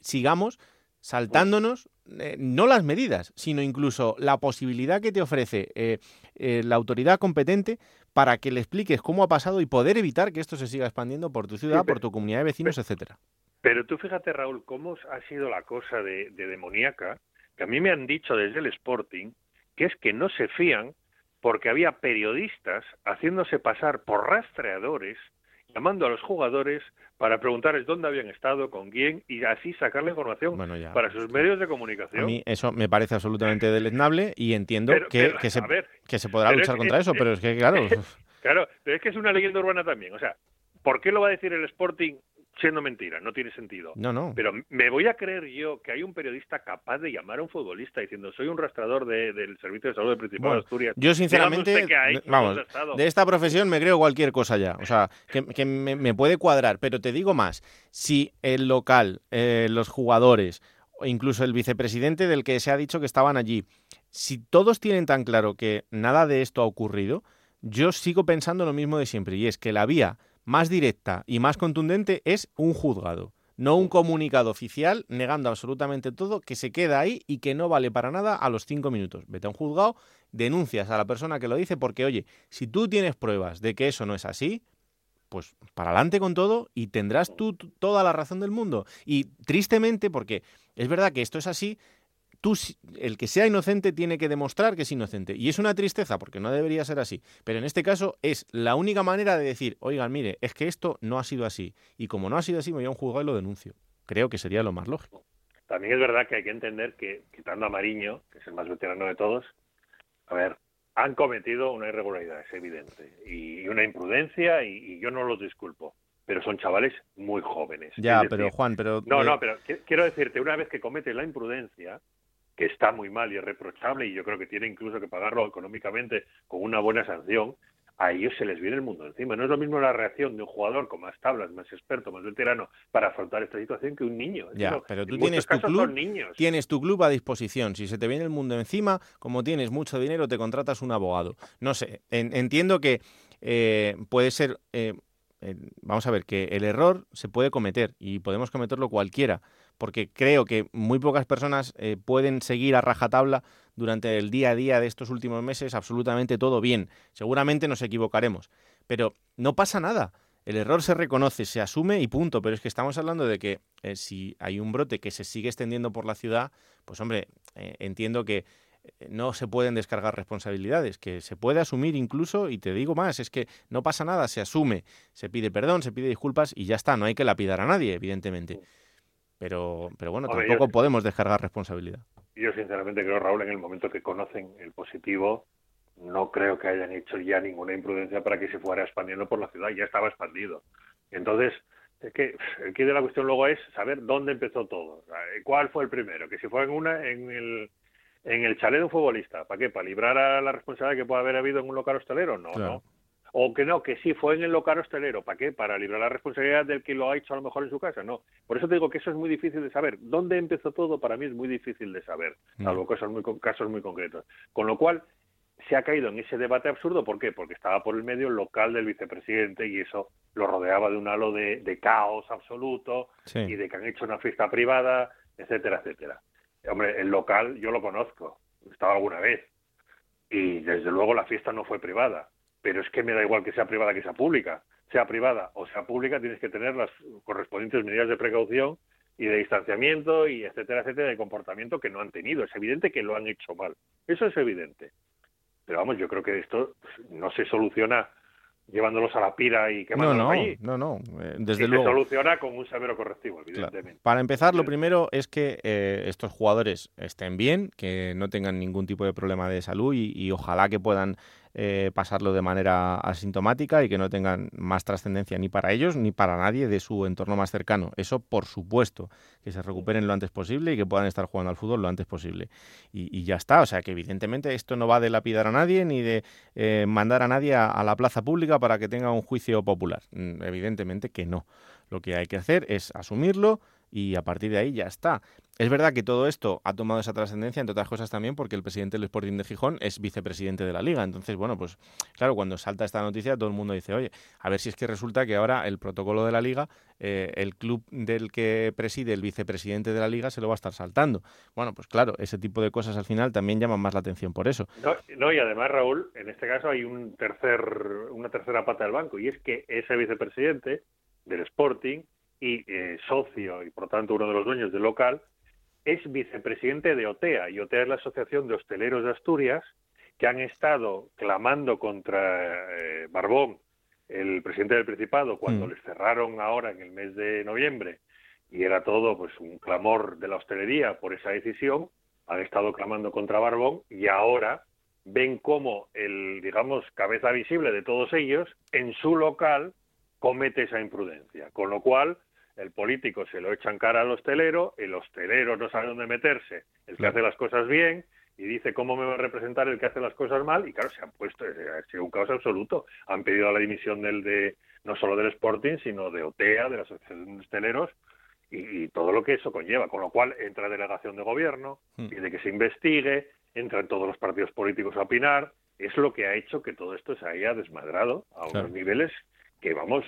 sigamos saltándonos eh, no las medidas, sino incluso la posibilidad que te ofrece eh, eh, la autoridad competente para que le expliques cómo ha pasado y poder evitar que esto se siga expandiendo por tu ciudad, pero- por tu comunidad de vecinos, etcétera. Pero tú fíjate, Raúl, cómo ha sido la cosa de, de demoníaca, que a mí me han dicho desde el Sporting que es que no se fían porque había periodistas haciéndose pasar por rastreadores, llamando a los jugadores para preguntarles dónde habían estado, con quién, y así sacar la información Bueno, ya. para sus medios de A comunicación. mí eso me parece absolutamente deleznable y entiendo Pero- que, pero, que se, a ver, que se podrá luchar es- contra es- eso, pero es que, claro, Claro, pero es que es una leyenda urbana también. O sea, ¿por qué lo va a decir el Sporting siendo mentira? No tiene sentido. no, no. Pero me voy a creer yo que hay un periodista capaz de llamar a un futbolista diciendo soy un rastrador de- del Servicio de Salud del Principado Bueno, de Asturias. yo sinceramente, hay, vamos, de esta profesión me creo cualquier cosa ya, o sea, que, que me, me puede cuadrar, pero te digo más, si el local, eh, los jugadores, o incluso el vicepresidente del que se ha dicho que estaban allí, si todos tienen tan claro que nada de esto ha ocurrido, yo sigo pensando lo mismo de siempre, y es que la vía más directa y más contundente es un juzgado. No un comunicado oficial negando absolutamente todo que se queda ahí y que no vale para nada a los cinco minutos. Vete a un juzgado, denuncias a la persona que lo dice porque, oye, si tú tienes pruebas de que eso no es así, pues para adelante con todo y tendrás tú toda la razón del mundo. Y tristemente, porque es verdad que esto es así, tú, el que sea inocente tiene que demostrar que es inocente. Y es una tristeza porque no debería ser así. Pero en este caso es la única manera de decir, oigan, mire, es que esto no ha sido así. Y como no ha sido así, me voy a un juzgado y lo denuncio. Creo que sería lo más lógico. También es verdad que hay que entender que, quitando a Mariño, que es el más veterano de todos, a ver, han cometido una irregularidad, es evidente, y una imprudencia, y, y yo no los disculpo, pero son chavales muy jóvenes. Ya, pero Juan, pero... No, eh, no, pero qui- quiero decirte, una vez que cometes la imprudencia, que está muy mal y es reprochable, y yo creo que tiene incluso que pagarlo económicamente con una buena sanción, a ellos se les viene el mundo encima. No es lo mismo la reacción de un jugador con más tablas, más experto, más veterano para afrontar esta situación que un niño. Ya, pero tú tienes tu club, tienes tu club a disposición. Si se te viene el mundo encima, como tienes mucho dinero, te contratas un abogado. No sé, en- entiendo que eh, puede ser, eh, eh, vamos a ver, que el error se puede cometer y podemos cometerlo cualquiera, porque creo que muy pocas personas eh, pueden seguir a rajatabla durante el día a día de estos últimos meses absolutamente todo bien. Seguramente nos equivocaremos, pero no pasa nada. El error se reconoce, se asume y punto. Pero es que estamos hablando de que eh, si hay un brote que se sigue extendiendo por la ciudad, pues hombre, eh, entiendo que eh, no se pueden descargar responsabilidades, que se puede asumir incluso, y te digo más, es que no pasa nada, se asume, se pide perdón, se pide disculpas y ya está, no hay que lapidar a nadie, evidentemente. Pero, pero bueno, tampoco podemos descargar responsabilidad. Yo sinceramente creo, Raúl, en el momento que conocen el positivo, no creo que hayan hecho ya ninguna imprudencia para que se fuera expandiendo por la ciudad, ya estaba expandido. Entonces, es que el que de la cuestión luego es saber dónde empezó todo, cuál fue el primero, que si fue en una en el en el chalet de un futbolista, ¿para qué? ¿Para librar a la responsabilidad que puede haber habido en un local hostelero? No, no. O que no, que sí fue en el local hostelero, ¿para qué? Para librar la responsabilidad del que lo ha hecho a lo mejor en su casa, no. Por eso te digo que eso es muy difícil de saber. ¿Dónde empezó todo? Para mí es muy difícil de saber, mm. salvo casos muy, casos muy concretos. Con lo cual, se ha caído en ese debate absurdo. ¿Por qué? Porque estaba por el medio el local del vicepresidente y eso lo rodeaba de un halo de, caos absoluto y de que han hecho una fiesta privada, etcétera, etcétera. Hombre, el local yo lo conozco, he estado alguna vez y desde luego la fiesta no fue privada, pero es que me da igual que sea privada que sea pública. Sea privada o sea pública, tienes que tener las correspondientes medidas de precaución y de distanciamiento y etcétera, etcétera, de comportamiento que no han tenido. Es evidente que lo han hecho mal. Eso es evidente. Pero vamos, yo creo que esto no se soluciona llevándolos a la pira y quemándolos no, no, allí. No, no, eh, desde y luego. Se soluciona con un severo correctivo, evidentemente. Para empezar, lo primero es que eh, estos jugadores estén bien, que no tengan ningún tipo de problema de salud y ojalá que puedan eh, pasarlo de manera asintomática y que no tengan más trascendencia ni para ellos ni para nadie de su entorno más cercano. Eso, por supuesto, que se recuperen lo antes posible y que puedan estar jugando al fútbol lo antes posible. Y, ya está, o sea que evidentemente esto no va de lapidar a nadie ni de eh, mandar a nadie a, la plaza pública para que tenga un juicio popular. Mm, evidentemente que no. Lo que hay que hacer es asumirlo, y a partir de ahí ya está. Es verdad que todo esto ha tomado esa trascendencia, entre otras cosas también porque el presidente del Sporting de Gijón es vicepresidente de la liga. Entonces, bueno, pues claro, cuando salta esta noticia todo el mundo dice, oye, a ver si es que resulta que ahora el protocolo de la liga, eh, el club del que preside el vicepresidente de la liga se lo va a estar saltando. Bueno, pues claro, ese tipo de cosas al final también llaman más la atención por eso. No, y además, Raúl, en este caso hay un tercer, una tercera pata del banco y es que ese vicepresidente del Sporting y eh, socio y por tanto uno de los dueños del local, es vicepresidente de OTEA. Y OTEA es la Asociación de Hosteleros de Asturias, que han estado clamando contra eh, Barbón, el presidente del Principado, cuando mm. les cerraron ahora en el mes de noviembre, y era todo pues un clamor de la hostelería por esa decisión, han estado clamando contra Barbón y ahora ven cómo el, digamos, cabeza visible de todos ellos, en su local, comete esa imprudencia. Con lo cual, el político se lo echa en cara al hostelero, el hostelero no sabe dónde meterse, el que hace las cosas bien, y dice cómo me va a representar el que hace las cosas mal, y claro, se han puesto, ha sido un caos absoluto. Han pedido la dimisión del de, no solo del Sporting, sino de OTEA, de la Asociación de Hosteleros, y, todo lo que eso conlleva, con lo cual entra delegación de gobierno, hmm. pide que se investigue, entran todos los partidos políticos a opinar, es lo que ha hecho que todo esto se haya desmadrado a unos niveles que vamos,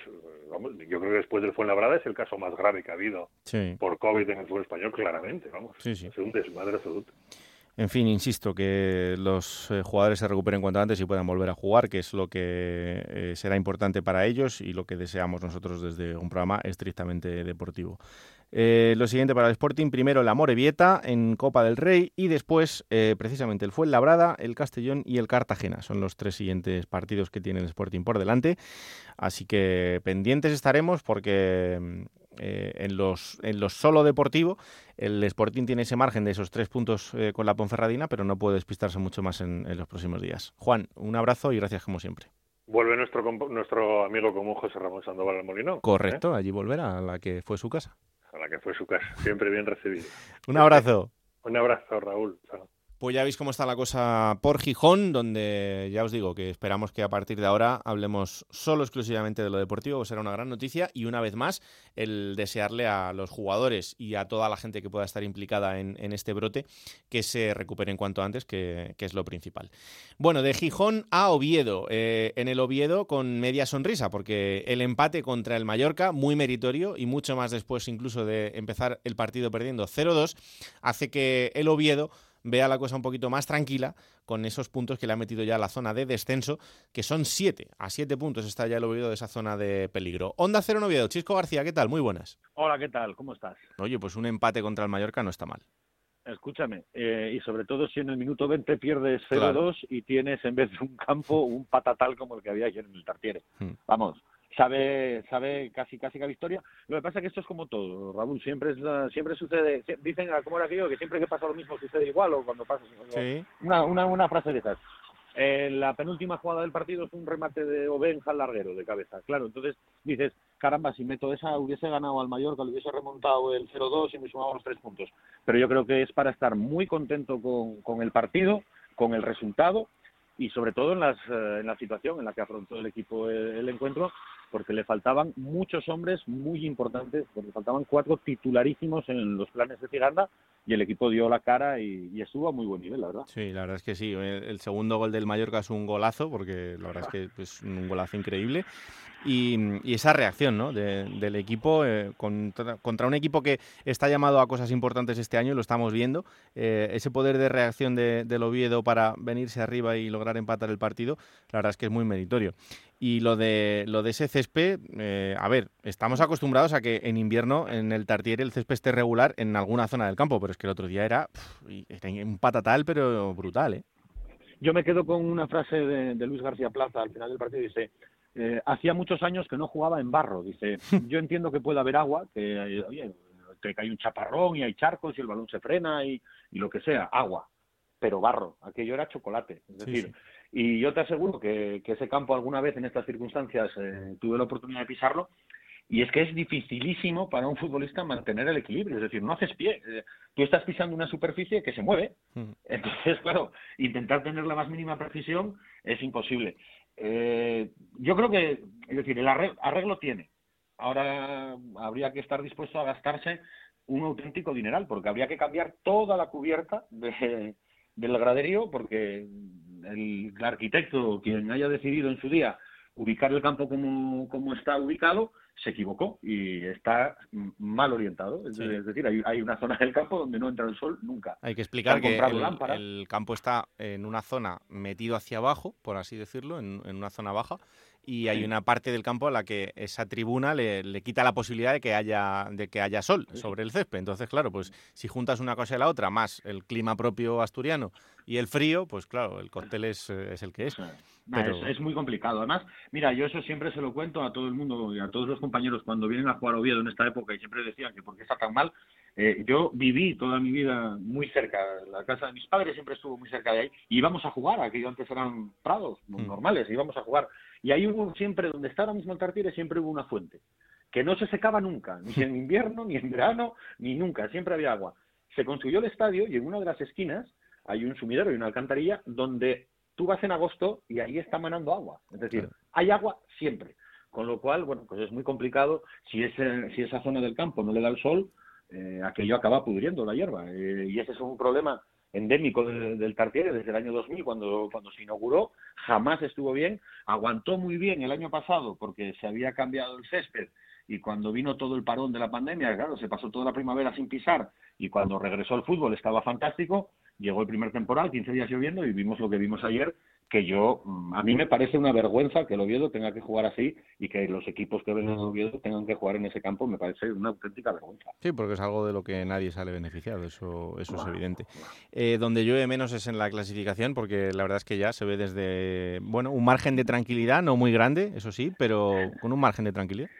vamos, yo creo que después del Fuenlabrada es el caso más grave que ha habido por COVID en el fútbol español, claramente, vamos. Es un desmadre absoluto. En fin, insisto, que los eh, jugadores se recuperen cuanto antes y puedan volver a jugar, que es lo que eh, será importante para ellos y lo que deseamos nosotros desde un programa estrictamente deportivo. Eh, lo siguiente para el Sporting, primero la Morevieta en Copa del Rey y después eh, precisamente el Fuenlabrada, el Castellón y el Cartagena. Son los tres siguientes partidos que tiene el Sporting por delante. Así que pendientes estaremos porque mm, eh, en, los, en los solo deportivo el Sporting tiene ese margen de esos tres puntos con la Ponferradina, pero no puede despistarse mucho más en, los próximos días. Juan, un abrazo y gracias como siempre. Vuelve nuestro, nuestro amigo común José Ramón Sandoval al Molino. Correcto, allí volverá a la que fue su casa a la que fue su casa. Siempre bien recibido. Un abrazo. Un abrazo, Raúl. Pues ya veis cómo está la cosa por Gijón, donde ya os digo que esperamos que a partir de ahora hablemos solo exclusivamente de lo deportivo, será una gran noticia y una vez más el desearle a los jugadores y a toda la gente que pueda estar implicada en, este brote que se recuperen cuanto antes, que, es lo principal. Bueno, de Gijón a Oviedo, eh, en el Oviedo con media sonrisa, porque el empate contra el Mallorca, muy meritorio y mucho más después incluso de empezar el partido perdiendo 0-2, hace que el Oviedo vea la cosa un poquito más tranquila con esos puntos que le ha metido ya a la zona de descenso, que son siete. A siete puntos está ya el Oviedo de esa zona de peligro. Onda Cero Oviedo, Chisco García, ¿qué tal? Muy buenas. Hola, ¿qué tal? ¿Cómo estás? Oye, pues un empate contra el Mallorca no está mal. Escúchame, eh, y sobre todo si en el minuto 20 pierdes 0-2 y tienes en vez de un campo un patatal como el que había ayer en el Tartiere. Hmm. Vamos, sabe sabe casi casi que a victoria. Lo que pasa es que esto es como todo, Raúl, siempre es la- siempre sucede, dicen como era aquello que siempre que pasa lo mismo sucede igual o cuando pasa Sí. una, una, una frase de esas. Eh, la penúltima jugada del partido es un remate de Obenja al larguero de cabeza. Claro, entonces dices, caramba, si meto esa, hubiese ganado al Mallorca, le hubiese remontado el 0-2 y me sumaba los tres puntos. Pero yo creo que es para estar muy contento con, con el partido, con el resultado y sobre todo en, las, eh, en la situación en la que afrontó el equipo el, el encuentro, porque le faltaban muchos hombres muy importantes, porque faltaban cuatro titularísimos en los planes de Tiranda y el equipo dio la cara y, y estuvo a muy buen nivel, la verdad. Sí, la verdad es que sí. El, el segundo gol del Mallorca es un golazo, porque la verdad es que es pues, un golazo increíble. Y, y esa reacción ¿no? de- del equipo eh, contra, contra un equipo que está llamado a cosas importantes este año, lo estamos viendo. eh, ese poder de reacción de, del Oviedo para venirse arriba y lograr empatar el partido, la verdad es que es muy meritorio. Y lo de, lo de ese césped, eh, a ver, estamos acostumbrados a que en invierno en el Tartiere el césped esté regular en alguna zona del campo, pero es que el otro día era, un patatal, pero brutal, ¿eh? Yo me quedo con una frase de, de Luis García Plaza al final del partido. Dice, eh, hacía muchos años que no jugaba en barro. Dice, yo entiendo que puede haber agua, que oye, que hay un chaparrón y hay charcos y el balón se frena y, y lo que sea, agua. Pero barro, aquello era chocolate. Es decir, sí. y yo te aseguro que, que ese campo alguna vez en estas circunstancias eh, tuve la oportunidad de pisarlo y es que es dificilísimo para un futbolista mantener el equilibrio, es decir, no haces pie. Eh, Tú estás pisando una superficie que se mueve, Mm. entonces, claro, intentar tener la más mínima precisión es imposible. Eh, yo creo que, es decir, el arreglo, arreglo tiene. Ahora habría que estar dispuesto a gastarse un auténtico dineral, porque habría que cambiar toda la cubierta de- del graderío, porque el arquitecto, quien haya decidido en su día ubicar el campo como, como está ubicado, se equivocó y está mal orientado. Es, Sí. es decir, hay, hay una zona del campo donde no entra el sol nunca. Hay que explicar que el campo está en una zona metido hacia abajo, por así decirlo, en, en una zona baja, y hay una parte del campo a la que esa tribuna le, le quita la posibilidad de que haya de que haya sol sobre el césped. Entonces, claro, pues si juntas una cosa y la otra, más el clima propio asturiano y el frío, pues claro, el cóctel es, eh, es el que es. Pero- es, es muy complicado. Además, mira, yo eso siempre se lo cuento a todo el mundo y a todos los compañeros cuando vienen a jugar a Oviedo en esta época y siempre decían que por qué está tan mal. Eh, yo viví toda mi vida muy cerca, la casa de mis padres siempre estuvo muy cerca de ahí y íbamos a jugar, aquello antes eran prados Mm. normales, íbamos a jugar. Y ahí hubo siempre, donde está ahora mismo el Tartiere, siempre hubo una fuente, que no se secaba nunca, ni en invierno, ni en verano, ni nunca, siempre había agua. Se construyó el estadio y en una de las esquinas hay un sumidero y una alcantarilla donde tú vas en agosto y ahí está manando agua. Es decir, hay agua siempre. Con lo cual, bueno, pues es muy complicado. Si, ese, si esa zona del campo no le da el sol, eh, aquello acaba pudriendo la hierba. Eh, y ese es un problema endémico de- del Tartiere desde el año 2000, cuando, cuando se inauguró. Jamás estuvo bien. Aguantó muy bien el año pasado porque se había cambiado el césped y cuando vino todo el parón de la pandemia, claro, se pasó toda la primavera sin pisar y cuando regresó el fútbol estaba fantástico, llegó el primer temporal, 15 días lloviendo y vimos lo que vimos ayer, que yo, mm, a mí me parece una vergüenza que el Oviedo tenga que jugar así y que los equipos que ven el Oviedo tengan que jugar en ese campo, me parece una auténtica vergüenza. Sí, porque es algo de lo que nadie sale beneficiado, eso, eso es evidente. Eh, donde llueve menos es en la clasificación, porque la verdad es que ya se ve desde, bueno, un margen de tranquilidad, no muy grande, eso sí, pero con un margen de tranquilidad.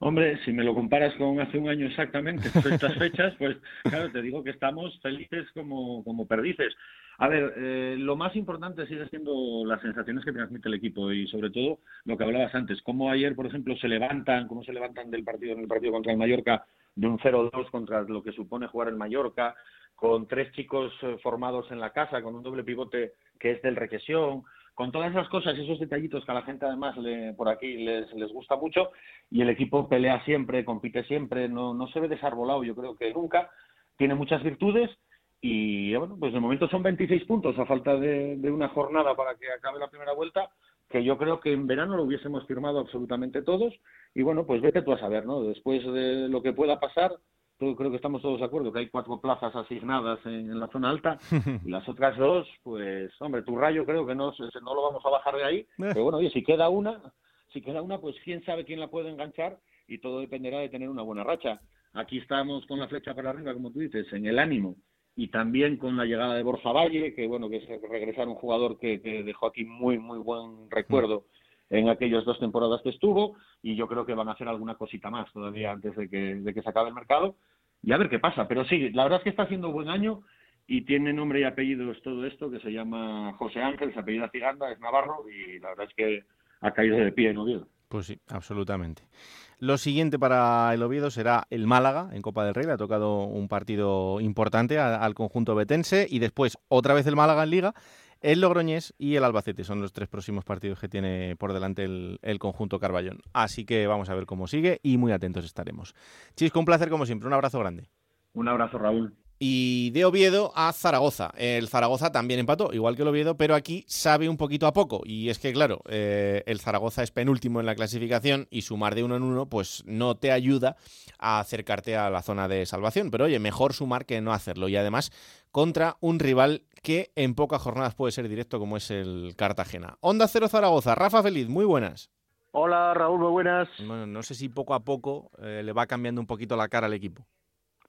Hombre, si me lo comparas con hace un año exactamente, estas fechas, pues claro, te digo que estamos felices como, como perdices. A ver, eh, lo más importante sigue siendo las sensaciones que transmite el equipo y sobre todo lo que hablabas antes, cómo ayer, por ejemplo, se levantan, cómo se levantan del partido en el partido contra el Mallorca de un 0-2 contra lo que supone jugar el Mallorca, con tres chicos eh, formados en la casa, con un doble pivote que es del Requesión, con todas esas cosas, esos detallitos que a la gente además le, por aquí les, les gusta mucho y el equipo pelea siempre, compite siempre, no, no se ve desarbolado, yo creo que nunca, tiene muchas virtudes y bueno, pues de momento son 26 puntos a falta de, de una jornada para que acabe la primera vuelta, que yo creo que en verano lo hubiésemos firmado absolutamente todos y bueno, pues vete tú a saber, ¿no? Después de lo que pueda pasar, creo que estamos todos de acuerdo que hay cuatro plazas asignadas en, en la zona alta y las otras dos, pues hombre, tu rayo creo que no, no lo vamos a bajar de ahí, pero bueno, oye, si queda una, si queda una, pues quién sabe quién la puede enganchar y todo dependerá de tener una buena racha. Aquí estamos con la flecha para arriba, como tú dices, en el ánimo y también con la llegada de Borja Valle, que bueno, que es regresar un jugador que, que dejó aquí muy, muy buen recuerdo en aquellas dos temporadas que estuvo, y yo creo que van a hacer alguna cosita más todavía antes de que, de que se acabe el mercado, y a ver qué pasa. Pero sí, la verdad es que está haciendo buen año y tiene nombre y apellidos todo esto, que se llama José Ángel, se apellida Ciganda, es Navarro, y la verdad es que ha caído de pie en Oviedo. Pues sí, absolutamente. Lo siguiente para el Oviedo será el Málaga en Copa del Rey. Le ha tocado un partido importante al conjunto betense y después otra vez el Málaga en Liga. El Logroñés y el Albacete son los tres próximos partidos que tiene por delante el, conjunto Carballón. Así que vamos a ver cómo sigue y muy atentos estaremos. Chisco, un placer como siempre. Un abrazo grande. Un abrazo, Raúl y de Oviedo a Zaragoza. El Zaragoza también empató, igual que el Oviedo, pero aquí sabe un poquito a poco. Y es que, claro, eh, el Zaragoza es penúltimo en la clasificación y sumar de uno en uno, pues no te ayuda a acercarte a la zona de salvación. Pero oye, mejor sumar que no hacerlo. Y además, contra un rival que en pocas jornadas puede ser directo, como es el Cartagena. Onda Cero Zaragoza. Rafa Feliz, muy buenas. Hola Raúl, muy buenas. Bueno, no sé si poco a poco eh, le va cambiando un poquito la cara al equipo.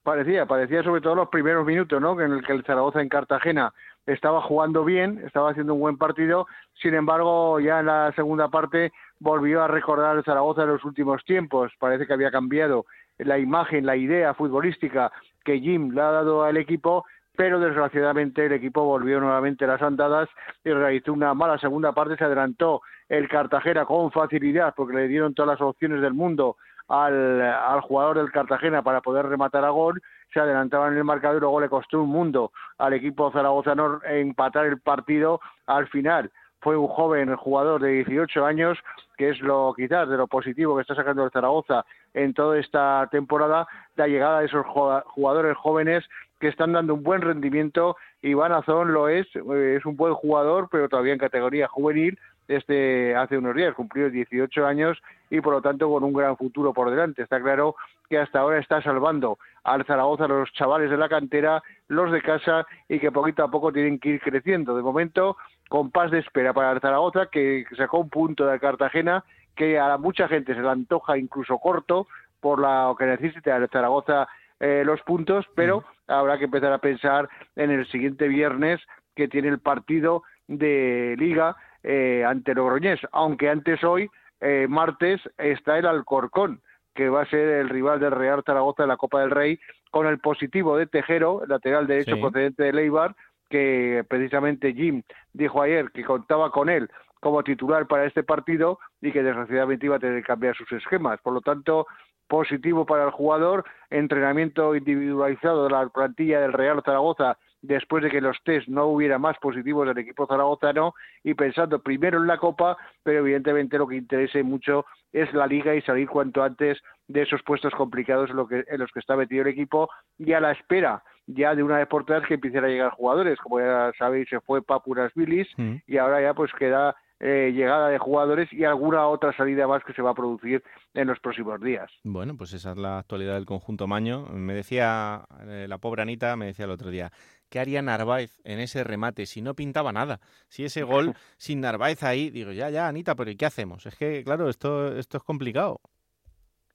Parecía, parecía sobre todo los primeros minutos, ¿no? En el que el Zaragoza en Cartagena estaba jugando bien, estaba haciendo un buen partido, sin embargo, ya en la segunda parte volvió a recordar el Zaragoza de los últimos tiempos, parece que había cambiado la imagen, la idea futbolística que Jim le ha dado al equipo, pero desgraciadamente el equipo volvió nuevamente a las andadas y realizó una mala segunda parte, se adelantó el Cartagena con facilidad porque le dieron todas las opciones del mundo al, al jugador del Cartagena para poder rematar a gol, se adelantaba en el marcador y luego le costó un mundo al equipo zaragozano empatar el partido al final. Fue un joven jugador de 18 años, que es lo quizás de lo positivo que está sacando el Zaragoza en toda esta temporada, la llegada de esos jugadores jóvenes que están dando un buen rendimiento. Iván Azón lo es, eh, es un buen jugador, pero todavía en categoría juvenil, desde hace unos días, cumplió 18 años y por lo tanto con un gran futuro por delante. Está claro que hasta ahora está salvando al Zaragoza los chavales de la cantera, los de casa y que poquito a poco tienen que ir creciendo. De momento, con paz de espera para el Zaragoza, que sacó un punto de Cartagena que a mucha gente se le antoja incluso corto por lo que necesita el Zaragoza eh, los puntos, pero habrá que empezar a pensar en el siguiente viernes que tiene el partido de liga eh, ante Logroñés, aunque antes hoy, eh, martes, está el Alcorcón, que va a ser el rival del Real Zaragoza de la Copa del Rey, con el positivo de Tejero, lateral derecho procedente de Leibar, que precisamente Jim dijo ayer que contaba con él como titular para este partido y que desgraciadamente iba a tener que cambiar sus esquemas. Por lo tanto, positivo para el jugador, entrenamiento individualizado de la plantilla del Real Zaragoza después de que los test no hubiera más positivos del equipo zaragozano y pensando primero en la Copa, pero evidentemente lo que interesa mucho es la Liga y salir cuanto antes de esos puestos complicados en, lo que, en los que está metido el equipo y a la espera ya de una vez por todas que empiecen a llegar jugadores, como ya sabéis se fue Papuras Vilis mm. y ahora ya pues queda eh, llegada de jugadores y alguna otra salida más que se va a producir en los próximos días. Bueno, pues esa es la actualidad del conjunto Maño. Me decía eh, la pobre Anita, me decía el otro día, ¿qué haría Narváez en ese remate si no pintaba nada? Si ese gol sin Narváez ahí, digo, ya, ya, Anita, pero ¿y qué hacemos? Es que, claro, esto, esto es complicado.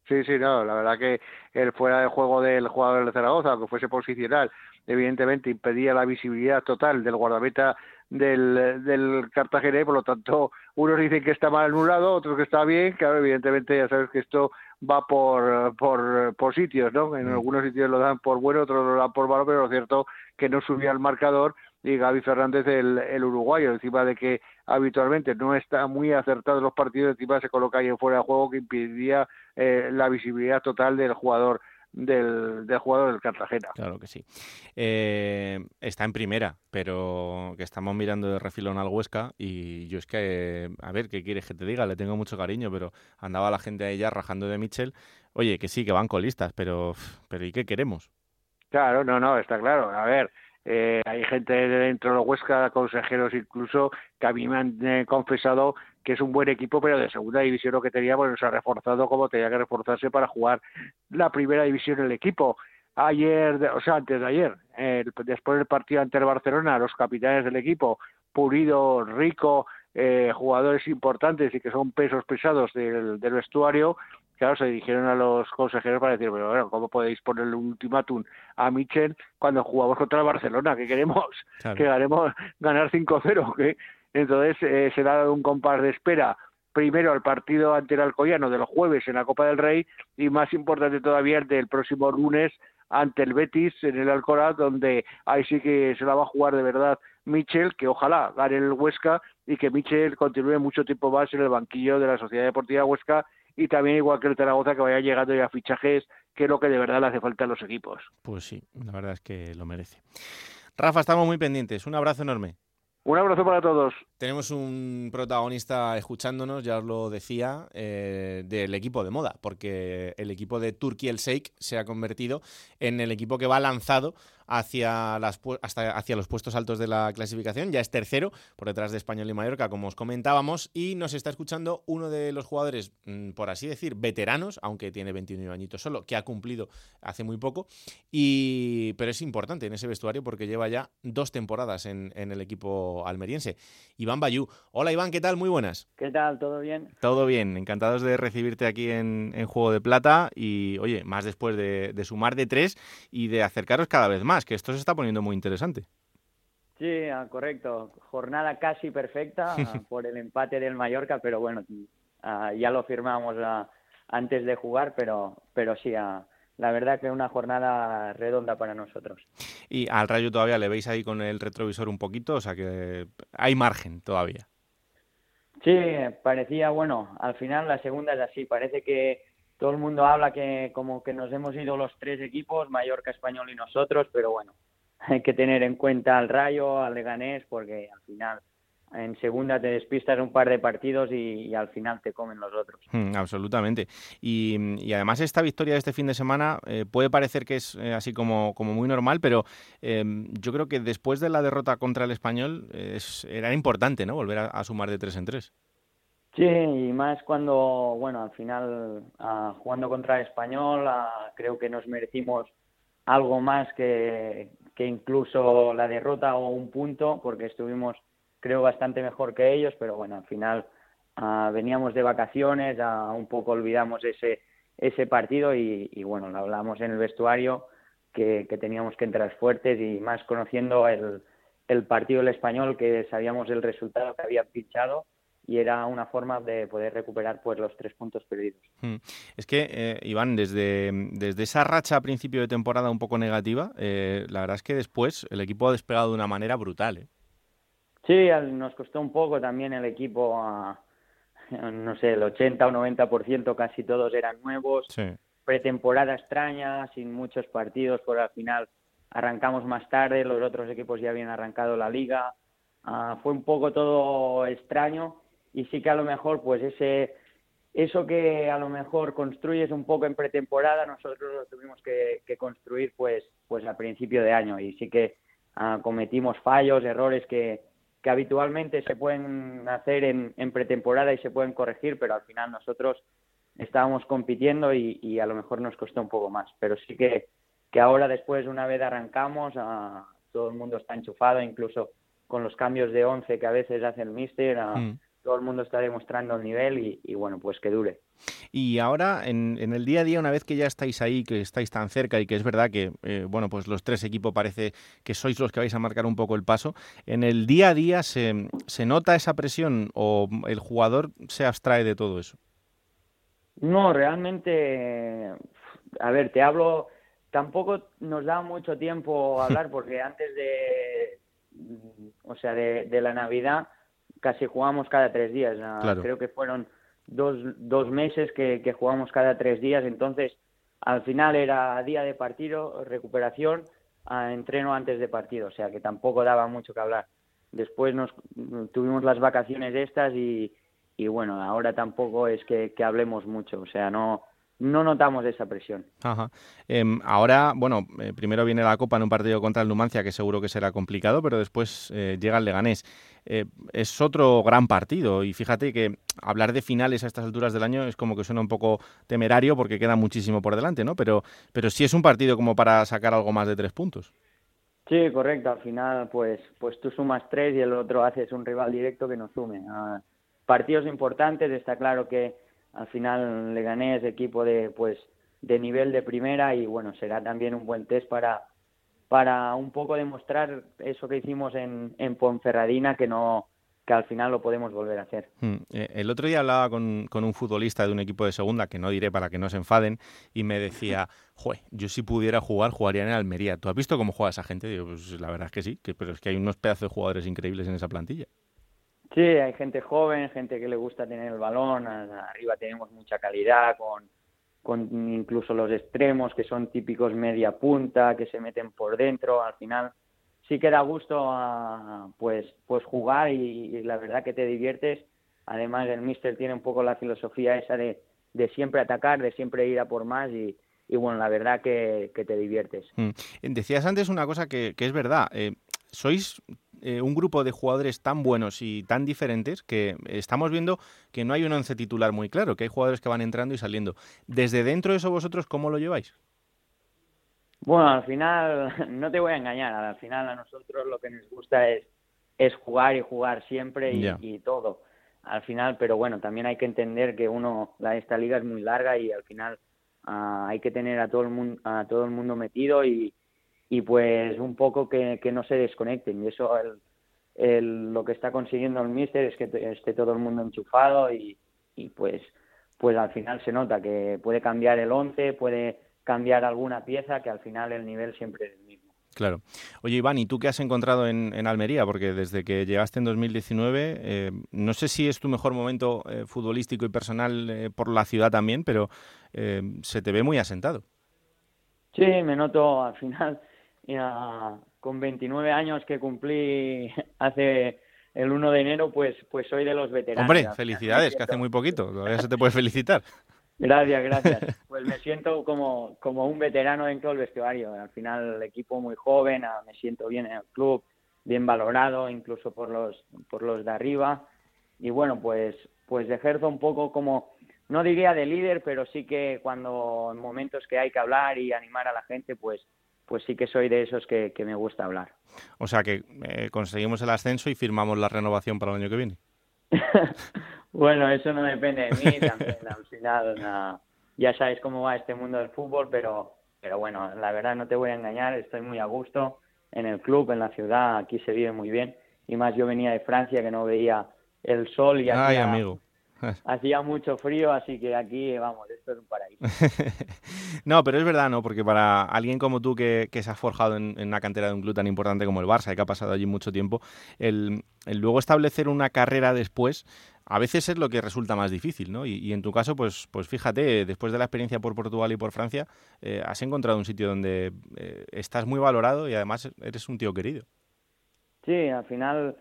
Sí, sí, no, la verdad que el fuera de juego del jugador de Zaragoza, aunque fuese posicional, evidentemente impedía la visibilidad total del guardameta del, del Cartagena y por lo tanto unos dicen que está mal anulado, otros que está bien, claro, evidentemente ya sabes que esto va por, por, por sitios, ¿no? En mm. algunos sitios lo dan por bueno, otros lo dan por malo, pero lo cierto que no subía al marcador y Gaby Fernández el, el uruguayo, encima de que habitualmente no está muy acertado los partidos, encima se coloca ahí fuera de juego que impediría eh, la visibilidad total del jugador del, del, jugador del Cartagena. Claro que sí. Eh, está en primera, pero que estamos mirando de refilón al Huesca y yo es que, a ver, ¿qué quieres que te diga? Le tengo mucho cariño, pero andaba la gente ahí ya rajando de Mitchell. Oye, que sí, que van colistas, pero, pero ¿y qué queremos? Claro, no, no, está claro. A ver, eh, hay gente dentro de Huesca, consejeros incluso, que a mí me han eh, confesado que es un buen equipo, pero de segunda división lo que tenía, pues se ha reforzado como tenía que reforzarse para jugar la primera división el equipo. Ayer, o sea, antes de ayer, después del partido ante el Barcelona, los capitanes del equipo, Pulido, Rico, eh, jugadores importantes y que son pesos pesados del, del, vestuario, claro, se dirigieron a los consejeros para decir, bueno, ¿cómo podéis ponerle un ultimátum a Michel cuando jugamos contra el Barcelona? ¿Qué queremos? ¿Que ganemos, ganar 5-0? ¿qué? Entonces eh, se da un compás de espera primero al partido ante el Alcoyano del jueves en la Copa del Rey y más importante todavía el del próximo lunes ante el Betis en el Alcoraz, donde ahí sí que se la va a jugar de verdad Michel, que ojalá gane el Huesca y que Michel continúe mucho tiempo más en el banquillo de la Sociedad Deportiva Huesca y también igual que el Zaragoza que vaya llegando ya fichajes, que es lo que de verdad le hace falta a los equipos. Pues sí, la verdad es que lo merece. Rafa, estamos muy pendientes. Un abrazo enorme. Un abrazo para todos. Tenemos un protagonista escuchándonos, ya os lo decía, eh, del equipo de moda, porque el equipo de Turkey El Sheikh se ha convertido en el equipo que va lanzado hacia, las, hasta, hacia los puestos altos de la clasificación. Ya es tercero, por detrás de Español y Mallorca, como os comentábamos. Y nos está escuchando uno de los jugadores, mm, por así decir, veteranos, aunque tiene 21 añitos solo, que ha cumplido hace muy poco. Y, pero es importante en ese vestuario porque lleva ya dos temporadas en, en el equipo almeriense. Iván Bayú. Hola Iván, ¿qué tal? Muy buenas. ¿Qué tal? ¿Todo bien? Todo bien, encantados de recibirte aquí en, en Juego de Plata y, oye, más después de, de sumar de tres y de acercaros cada vez más que esto se está poniendo muy interesante. Sí, ah, correcto. Jornada casi perfecta por el empate del Mallorca, pero bueno, ah, ya lo firmamos ah, antes de jugar, pero, pero sí, la verdad que una jornada redonda para nosotros. Y al Rayo todavía le veis ahí con el retrovisor un poquito, o sea que hay margen todavía. Sí, parecía, bueno, al final la segunda es así, parece que todo el mundo habla que como que nos hemos ido los tres equipos, Mallorca, Español y nosotros, pero bueno, hay que tener en cuenta al Rayo, al Leganés, porque al final en segunda te despistas un par de partidos y, al final te comen los otros. Hmm, absolutamente. Y, además esta victoria de este fin de semana eh, puede parecer que es eh, así como, como muy normal, pero em, yo creo que después de la derrota contra el español era importante ¿no? volver a, sumar de tres en tres. Sí, y más cuando, bueno, al final ah, jugando contra el español ah, creo que nos merecimos algo más que, que incluso la derrota o un punto, porque estuvimos creo bastante mejor que ellos, pero bueno, al final ah, veníamos de vacaciones, un poco olvidamos ese, ese partido y, y, bueno, lo hablamos en el vestuario que, que teníamos que entrar fuertes y más conociendo el, el partido del español que sabíamos el resultado que había pinchado y era una forma de poder recuperar pues los tres puntos perdidos. Hmm. Es que, eh, Iván, desde, desde esa racha a principio de temporada un poco negativa, eh, la verdad es que después el equipo ha despegado de una manera brutal. ¿eh? Sí, nos costó un poco también el equipo, no sé, el 80 o 90% casi todos eran nuevos. Pretemporada extraña, sin muchos partidos, por al final arrancamos más tarde, los otros equipos ya habían arrancado la liga. Ah, fue un poco todo extraño y sí que a lo mejor pues ese eso que a lo mejor construyes un poco en pretemporada nosotros lo tuvimos que, construir pues pues a principio de año. Y sí que ah, cometimos fallos errores que, que habitualmente se pueden hacer en, pretemporada y se pueden corregir pero al final nosotros estábamos compitiendo y, a lo mejor nos costó un poco más. Pero sí que que ahora después una vez arrancamos ah, todo el mundo está enchufado incluso con los cambios de once que a veces hace el míster mm todo el mundo está demostrando el nivel y, bueno, pues que dure. Y ahora, en, el día a día, una vez que ya estáis ahí, que estáis tan cerca y que es verdad que, eh, bueno, pues los tres equipos parece que sois los que vais a marcar un poco el paso, en el día a día se, se nota esa presión o el jugador se abstrae de todo eso. No, realmente, a ver, te hablo, tampoco nos da mucho tiempo hablar porque antes de, o sea, de la Navidad casi jugamos cada tres días. Creo que fueron dos, dos meses que, que jugamos cada tres días, entonces al final era día de partido, recuperación, a entreno antes de partido, o sea que tampoco daba mucho que hablar. Después nos tuvimos las vacaciones estas y, y bueno, ahora tampoco es que, que hablemos mucho, o sea, no, no notamos esa presión. Ajá. Em, ahora, bueno, eh, primero viene la Copa en un partido contra el Numancia, que seguro que será complicado, pero después eh, llega el Leganés. Eh, es otro gran partido y fíjate que hablar de finales a estas alturas del año es como que suena un poco temerario porque queda muchísimo por delante, ¿no? Pero, pero sí es un partido como para sacar algo más de tres puntos. Sí, correcto. Al final, pues, pues tú sumas tres y el otro haces un rival directo que no sume. Ah, partidos importantes, está claro que al final Leganés equipo de pues de nivel de primera y bueno será también un buen test para para un poco demostrar eso que hicimos en, en Ponferradina que no que al final lo podemos volver a hacer. Hmm. Eh, el otro día hablaba con, con, un futbolista de un equipo de segunda, que no diré para que no se enfaden, y me decía, Jue, yo si pudiera jugar, jugaría en Almería. ¿Tú has visto cómo juega esa gente? Digo, pues la verdad es que sí, que, pero es que hay unos pedazos de jugadores increíbles en esa plantilla. Sí, hay gente joven, gente que le gusta tener el balón, arriba tenemos mucha calidad, con, con incluso los extremos que son típicos media punta, que se meten por dentro, al final sí que da gusto pues, pues jugar y, la verdad que te diviertes. Además, el míster tiene un poco la filosofía esa de, de siempre atacar, de siempre ir a por más y, y bueno, la verdad que, que te diviertes. Mm. Decías antes una cosa que, que es verdad. Eh, sois eh, un grupo de jugadores tan buenos y tan diferentes que estamos viendo que no hay un once titular muy claro, que hay jugadores que van entrando y saliendo. Desde dentro de eso vosotros, ¿cómo lo lleváis? Bueno, al final, no te voy a engañar, al final a nosotros lo que nos gusta es, es jugar y jugar siempre y, todo. Al final, pero bueno, también hay que entender que uno, la, esta liga es muy larga y al final ah, hay que tener a todo el mundo, a todo el mundo metido y, y pues un poco que, que no se desconecten. Y eso el, el, lo que está consiguiendo el míster es que esté todo el mundo enchufado y, y pues, pues al final se nota que puede cambiar el once, puede cambiar alguna pieza, que al final el nivel siempre es el mismo. Claro. Oye, Iván, ¿y tú qué has encontrado en, en Almería? Porque desde que llegaste en 2019, eh, no sé si es tu mejor momento eh, futbolístico y personal eh, por la ciudad también, pero eh, se te ve muy asentado. Sí, me noto al final, con 29 años que cumplí hace el 1 de enero, pues, pues soy de los veteranos. Hombre, felicidades, que hace muy poquito, todavía se te puede felicitar. Gracias, gracias. Pues me siento como, como un veterano dentro del vestuario. Al final el equipo muy joven, ah, me siento bien en el club, bien valorado, incluso por los, por los de arriba. Y bueno, pues, pues ejerzo un poco como, no diría de líder, pero sí que cuando en momentos que hay que hablar y animar a la gente, pues, pues sí que soy de esos que, que me gusta hablar. O sea que eh, conseguimos el ascenso y firmamos la renovación para el año que viene. Bueno, eso no depende de mí, también al final ya sabes cómo va este mundo del fútbol, pero, pero bueno, la verdad no te voy a engañar, estoy muy a gusto en el club, en la ciudad, aquí se vive muy bien, y más yo venía de Francia que no veía el sol y Ay, amigo. hacía mucho frío, así que aquí, vamos, esto es un paraíso. no, pero es verdad, ¿no? Porque para alguien como tú que, que se ha forjado en, en, una cantera de un club tan importante como el Barça y que ha pasado allí mucho tiempo, el, el luego establecer una carrera después a veces es lo que resulta más difícil, ¿no? Y, y, en tu caso, pues, pues fíjate, después de la experiencia por Portugal y por Francia, eh, has encontrado un sitio donde eh, estás muy valorado y además eres un tío querido. Sí, al final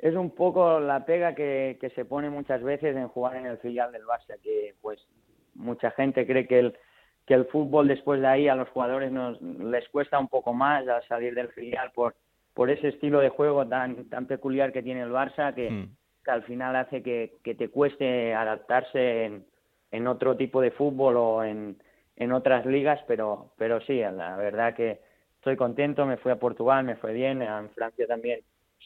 es un poco la pega que, que se pone muchas veces en jugar en el filial del Barça, que pues mucha gente cree que el, que el fútbol después de ahí a los jugadores nos les cuesta un poco más al salir del filial por, por ese estilo de juego tan, tan peculiar que tiene el Barça, que... Mm que al final hace que, que te cueste adaptarse en, en, otro tipo de fútbol o en, en otras ligas, pero, pero sí, la verdad que estoy contento, me fui a Portugal, me fue bien, en Francia también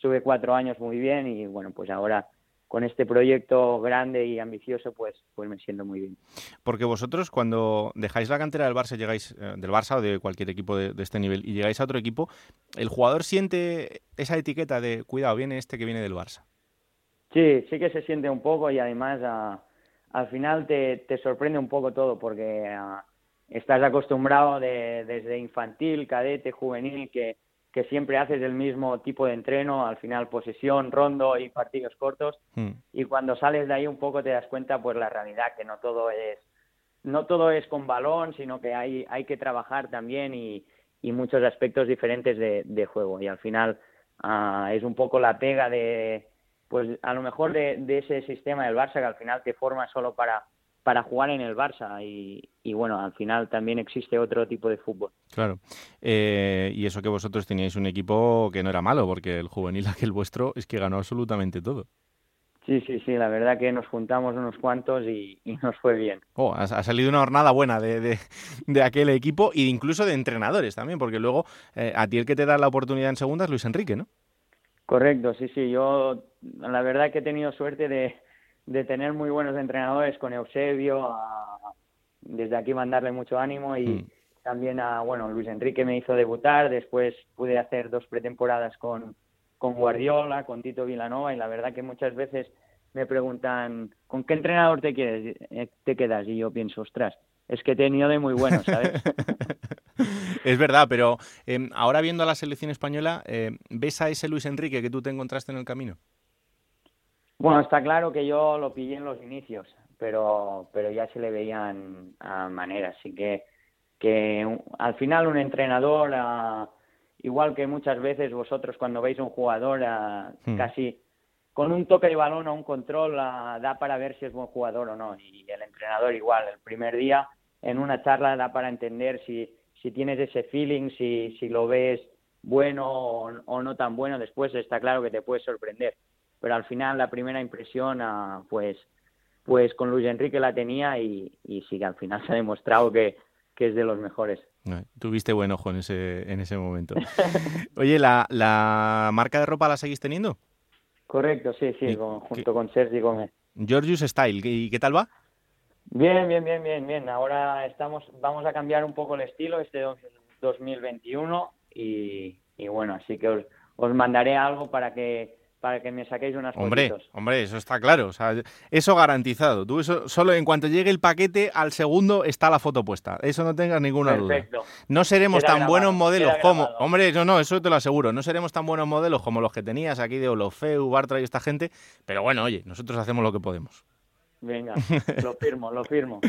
estuve cuatro años muy bien y bueno, pues ahora con este proyecto grande y ambicioso, pues, pues me siento muy bien. Porque vosotros cuando dejáis la cantera del Barça, llegáis eh, del Barça o de cualquier equipo de, de, este nivel y llegáis a otro equipo, el jugador siente esa etiqueta de cuidado, viene este que viene del Barça. Sí, sí que se siente un poco y además uh, al final te, te, sorprende un poco todo porque uh, estás acostumbrado de, desde infantil, cadete, juvenil, que, que siempre haces el mismo tipo de entreno, al final posesión, rondo y partidos cortos mm. y cuando sales de ahí un poco te das cuenta pues la realidad que no todo es no todo es con balón, sino que hay, hay que trabajar también y, y muchos aspectos diferentes de, de juego y al final uh, es un poco la pega de pues a lo mejor de, de, ese sistema del Barça que al final te forma solo para, para jugar en el Barça y, y, bueno, al final también existe otro tipo de fútbol. Claro, eh, y eso que vosotros teníais un equipo que no era malo, porque el juvenil aquel vuestro es que ganó absolutamente todo. Sí, sí, sí, la verdad que nos juntamos unos cuantos y, y nos fue bien. Oh, ha, ha, salido una jornada buena de, de, de, aquel equipo e incluso de entrenadores también, porque luego eh, a ti el que te da la oportunidad en segunda es Luis Enrique, ¿no? Correcto, sí, sí. Yo la verdad que he tenido suerte de, de tener muy buenos entrenadores con Eusebio, desde aquí mandarle mucho ánimo y mm. también a, bueno, Luis Enrique me hizo debutar, después pude hacer dos pretemporadas con, con Guardiola, con Tito Vilanova y la verdad que muchas veces me preguntan, ¿con qué entrenador te, quieres, eh, te quedas? Y yo pienso, ostras, es que he tenido de muy buenos, ¿sabes? es verdad, pero em, ahora viendo a la selección española, eh, ¿ves a ese Luis Enrique que tú te encontraste en el camino? Bueno, está claro que yo lo pillé en los inicios, pero, pero ya se le veían a maneras. Así que, que al final un entrenador, igual que muchas veces vosotros cuando veis a un jugador, hmm. casi con un toque de balón o un control da para ver si es buen jugador o no. Y el entrenador igual, el primer día en una charla da para entender si, si tienes ese feeling, si, si lo ves bueno o no tan bueno. Después está claro que te puede sorprender pero al final la primera impresión, ah, pues, pues con Luis Enrique la tenía y, sí que al final se ha demostrado que, es de los mejores. tuviste buen ojo en ese, en ese momento. Oye, ¿la, ¿la marca de ropa la seguís teniendo? Correcto, sí, sí, junto con Sergi Gómez. Georgius Style, ¿y qué tal va? Bien, bien, bien, bien, bien. Ahora estamos, vamos a cambiar un poco el estilo este 2021 y, y bueno, así que os, os mandaré algo para que para que me saquéis unas Hombre, hombre, eso está claro. O sea, eso garantizado. Tú eso, solo en cuanto llegue el paquete, al segundo está la foto puesta. Eso no tengas ninguna duda. No seremos tan buenos modelos como... Hombre, no, no, eso te lo aseguro. No seremos tan buenos modelos como los que tenías aquí de Olofeu, Bartra y esta gente. Pero bueno, oye, nosotros hacemos lo que podemos. Venga, lo firmo, lo firmo.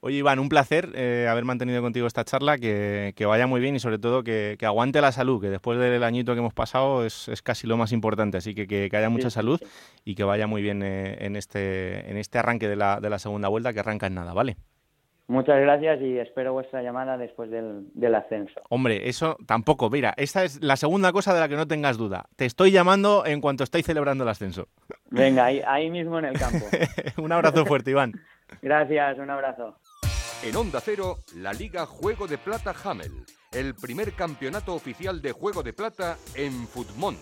Oye, Iván, un placer eh, haber mantenido contigo esta charla, que, vaya muy bien y sobre todo que, aguante la salud, que después del añito que hemos pasado es, casi lo más importante. Así que que, haya mucha salud y que vaya muy bien eh, en, este, en este arranque de la, de la segunda vuelta, que arranca en nada, ¿vale? Muchas gracias y espero vuestra llamada después del, del, ascenso. Hombre, eso tampoco. Mira, esta es la segunda cosa de la que no tengas duda. Te estoy llamando en cuanto estáis celebrando el ascenso. Venga, ahí, ahí mismo en el campo. un abrazo fuerte, Iván. gracias, un abrazo. En Onda Cero, la Liga Juego de Plata Hamel, el primer campeonato oficial de Juego de Plata en Futmundo.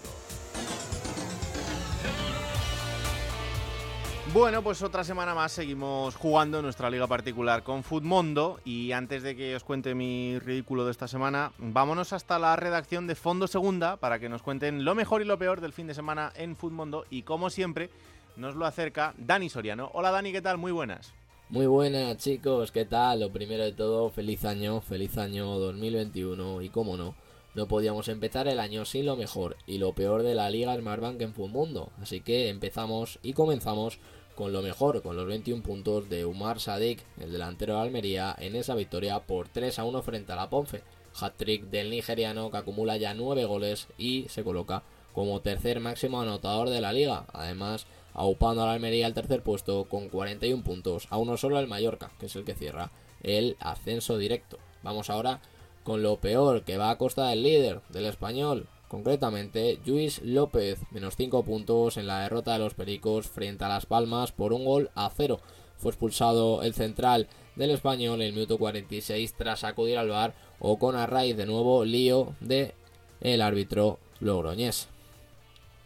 Bueno, pues otra semana más seguimos jugando nuestra liga particular con Futmundo y antes de que os cuente mi ridículo de esta semana, vámonos hasta la redacción de Fondo Segunda para que nos cuenten lo mejor y lo peor del fin de semana en Futmundo y como siempre nos lo acerca Dani Soriano. Hola Dani, ¿qué tal? Muy buenas. Muy buenas chicos, ¿qué tal? Lo primero de todo, feliz año, feliz año 2021 y cómo no, no podíamos empezar el año sin lo mejor y lo peor de la Liga Smartbank en Futmundo. Así que empezamos y comenzamos con lo mejor, con los 21 puntos de Umar Sadik, el delantero de Almería, en esa victoria por 3 a 1 frente a la Ponfe. Hat-trick del nigeriano que acumula ya 9 goles y se coloca como tercer máximo anotador de la liga. Además, aupando a la Almería al tercer puesto con 41 puntos, a uno solo el Mallorca, que es el que cierra el ascenso directo. Vamos ahora con lo peor que va a costa del líder del español, Concretamente, Luis López, menos 5 puntos en la derrota de los Pericos frente a Las Palmas por un gol a cero. Fue expulsado el central del español en el minuto 46 tras acudir al bar o con a raíz de nuevo lío de el árbitro Logroñés.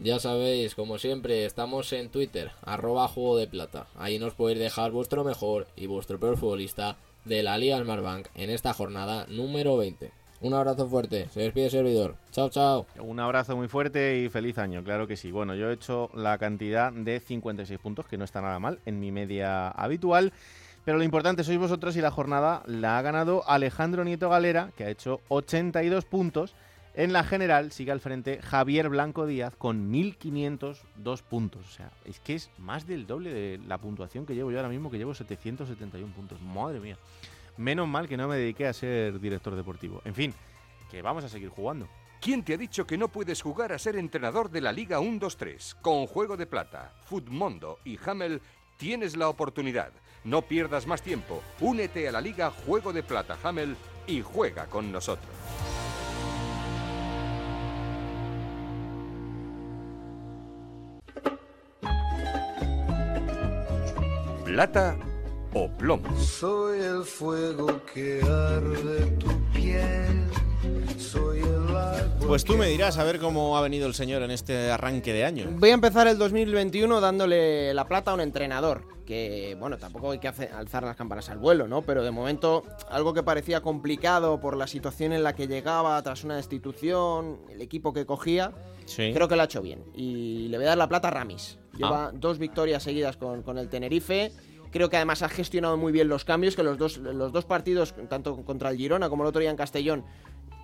Ya sabéis, como siempre, estamos en Twitter, arroba juego de plata. Ahí nos podéis dejar vuestro mejor y vuestro peor futbolista de la Liga Smartbank en esta jornada número 20. Un abrazo fuerte. Se despide el servidor. Chao, chao. Un abrazo muy fuerte y feliz año, claro que sí. Bueno, yo he hecho la cantidad de 56 puntos, que no está nada mal en mi media habitual. Pero lo importante sois vosotros y la jornada la ha ganado Alejandro Nieto Galera, que ha hecho 82 puntos. En la general sigue al frente Javier Blanco Díaz con 1.502 puntos. O sea, es que es más del doble de la puntuación que llevo yo ahora mismo, que llevo 771 puntos. Madre mía. Menos mal que no me dediqué a ser director deportivo. En fin, que vamos a seguir jugando. ¿Quién te ha dicho que no puedes jugar a ser entrenador de la Liga 1-2-3? Con Juego de Plata, Futmundo y Hamel tienes la oportunidad. No pierdas más tiempo. Únete a la Liga Juego de Plata Hamel y juega con nosotros. Plata o plomo. Soy el fuego que arde tu piel, soy el Pues tú me dirás a ver cómo ha venido el señor en este arranque de año. Voy a empezar el 2021 dándole la plata a un entrenador, que bueno, tampoco hay que alzar las campanas al vuelo, ¿no? Pero de momento algo que parecía complicado por la situación en la que llegaba tras una destitución, el equipo que cogía, creo que lo ha hecho bien. Y le voy a dar la plata a Ramis. Lleva ah. dos victorias seguidas con, con el Tenerife. Creo que además ha gestionado muy bien los cambios, que los dos, los dos partidos, tanto contra el Girona como el otro día en Castellón,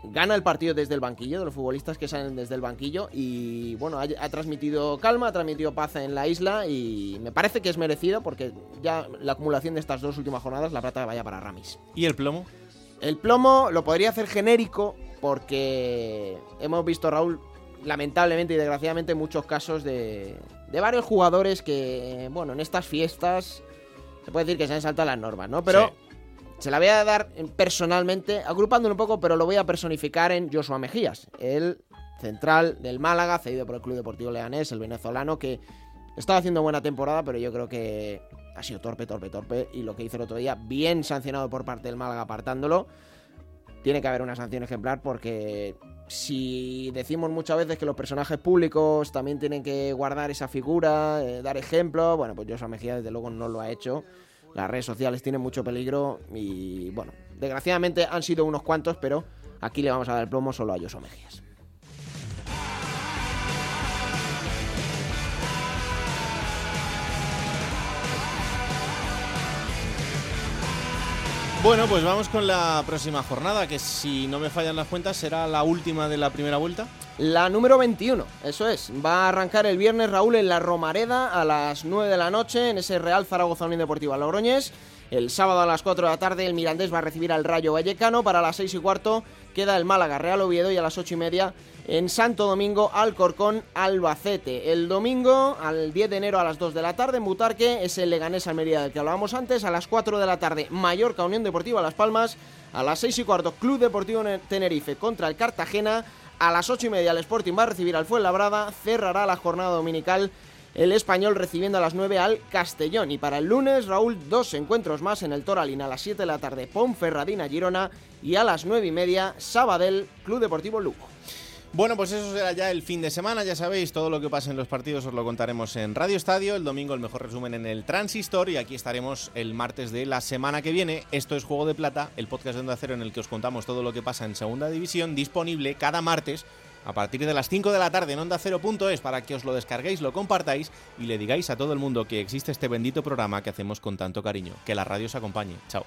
gana el partido desde el banquillo, de los futbolistas que salen desde el banquillo. Y bueno, ha, transmitido calma, ha transmitido paz en la isla y me parece que es merecido porque ya la acumulación de estas dos últimas jornadas, la plata vaya para Ramis. ¿Y el plomo? El plomo lo podría hacer genérico porque hemos visto, Raúl, lamentablemente y desgraciadamente, muchos casos de, de varios jugadores que, bueno, en estas fiestas se puede decir que se han saltado las normas, ¿no? Pero se la voy a dar personalmente, agrupándolo un poco, pero lo voy a personificar en Joshua Mejías, el central del Málaga, cedido por el Club Deportivo Leanés, el venezolano, que estaba haciendo buena temporada, pero yo creo que ha sido torpe, torpe, torpe. Y lo que hizo el otro día, bien sancionado por parte del Málaga apartándolo. Tiene que haber una sanción ejemplar porque si decimos muchas veces que los personajes públicos también tienen que guardar esa figura, eh, dar ejemplo, bueno, pues Joshua Mejía desde luego no lo ha hecho. Las redes sociales tienen mucho peligro y, bueno, desgraciadamente han sido unos cuantos, pero aquí le vamos a dar el plomo solo a Joshua Mejías. Bueno, pues vamos con la próxima jornada, que si no me fallan las cuentas será la última de la primera vuelta. La número 21, eso es. Va a arrancar el viernes Raúl en la Romareda a las 9 de la noche en ese Real Zaragoza Unión Deportiva Logroñez. El sábado a las 4 de la tarde el Mirandés va a recibir al Rayo Vallecano. Para las 6 y cuarto queda el Málaga Real Oviedo y a las 8 y media en Santo Domingo Alcorcón Albacete. El domingo al 10 de enero a las 2 de la tarde en Butarque es el Leganés Almería del que hablábamos antes. A las 4 de la tarde Mallorca Unión Deportiva Las Palmas. A las 6 y cuarto Club Deportivo Tenerife contra el Cartagena. A las 8 y media el Sporting va a recibir al Fuenlabrada, cerrará la jornada dominical el español recibiendo a las 9 al Castellón. Y para el lunes, Raúl, dos encuentros más en el Toralín a las 7 de la tarde, Ponferradina Girona y a las 9 y media, Sabadell, Club Deportivo Lugo. Bueno, pues eso será ya el fin de semana, ya sabéis, todo lo que pasa en los partidos os lo contaremos en Radio Estadio, el domingo el mejor resumen en el Transistor y aquí estaremos el martes de la semana que viene. Esto es Juego de Plata, el podcast de Onda Cero en el que os contamos todo lo que pasa en Segunda División, disponible cada martes a partir de las 5 de la tarde en Onda Cero.es para que os lo descarguéis, lo compartáis y le digáis a todo el mundo que existe este bendito programa que hacemos con tanto cariño. Que la radio os acompañe. Chao.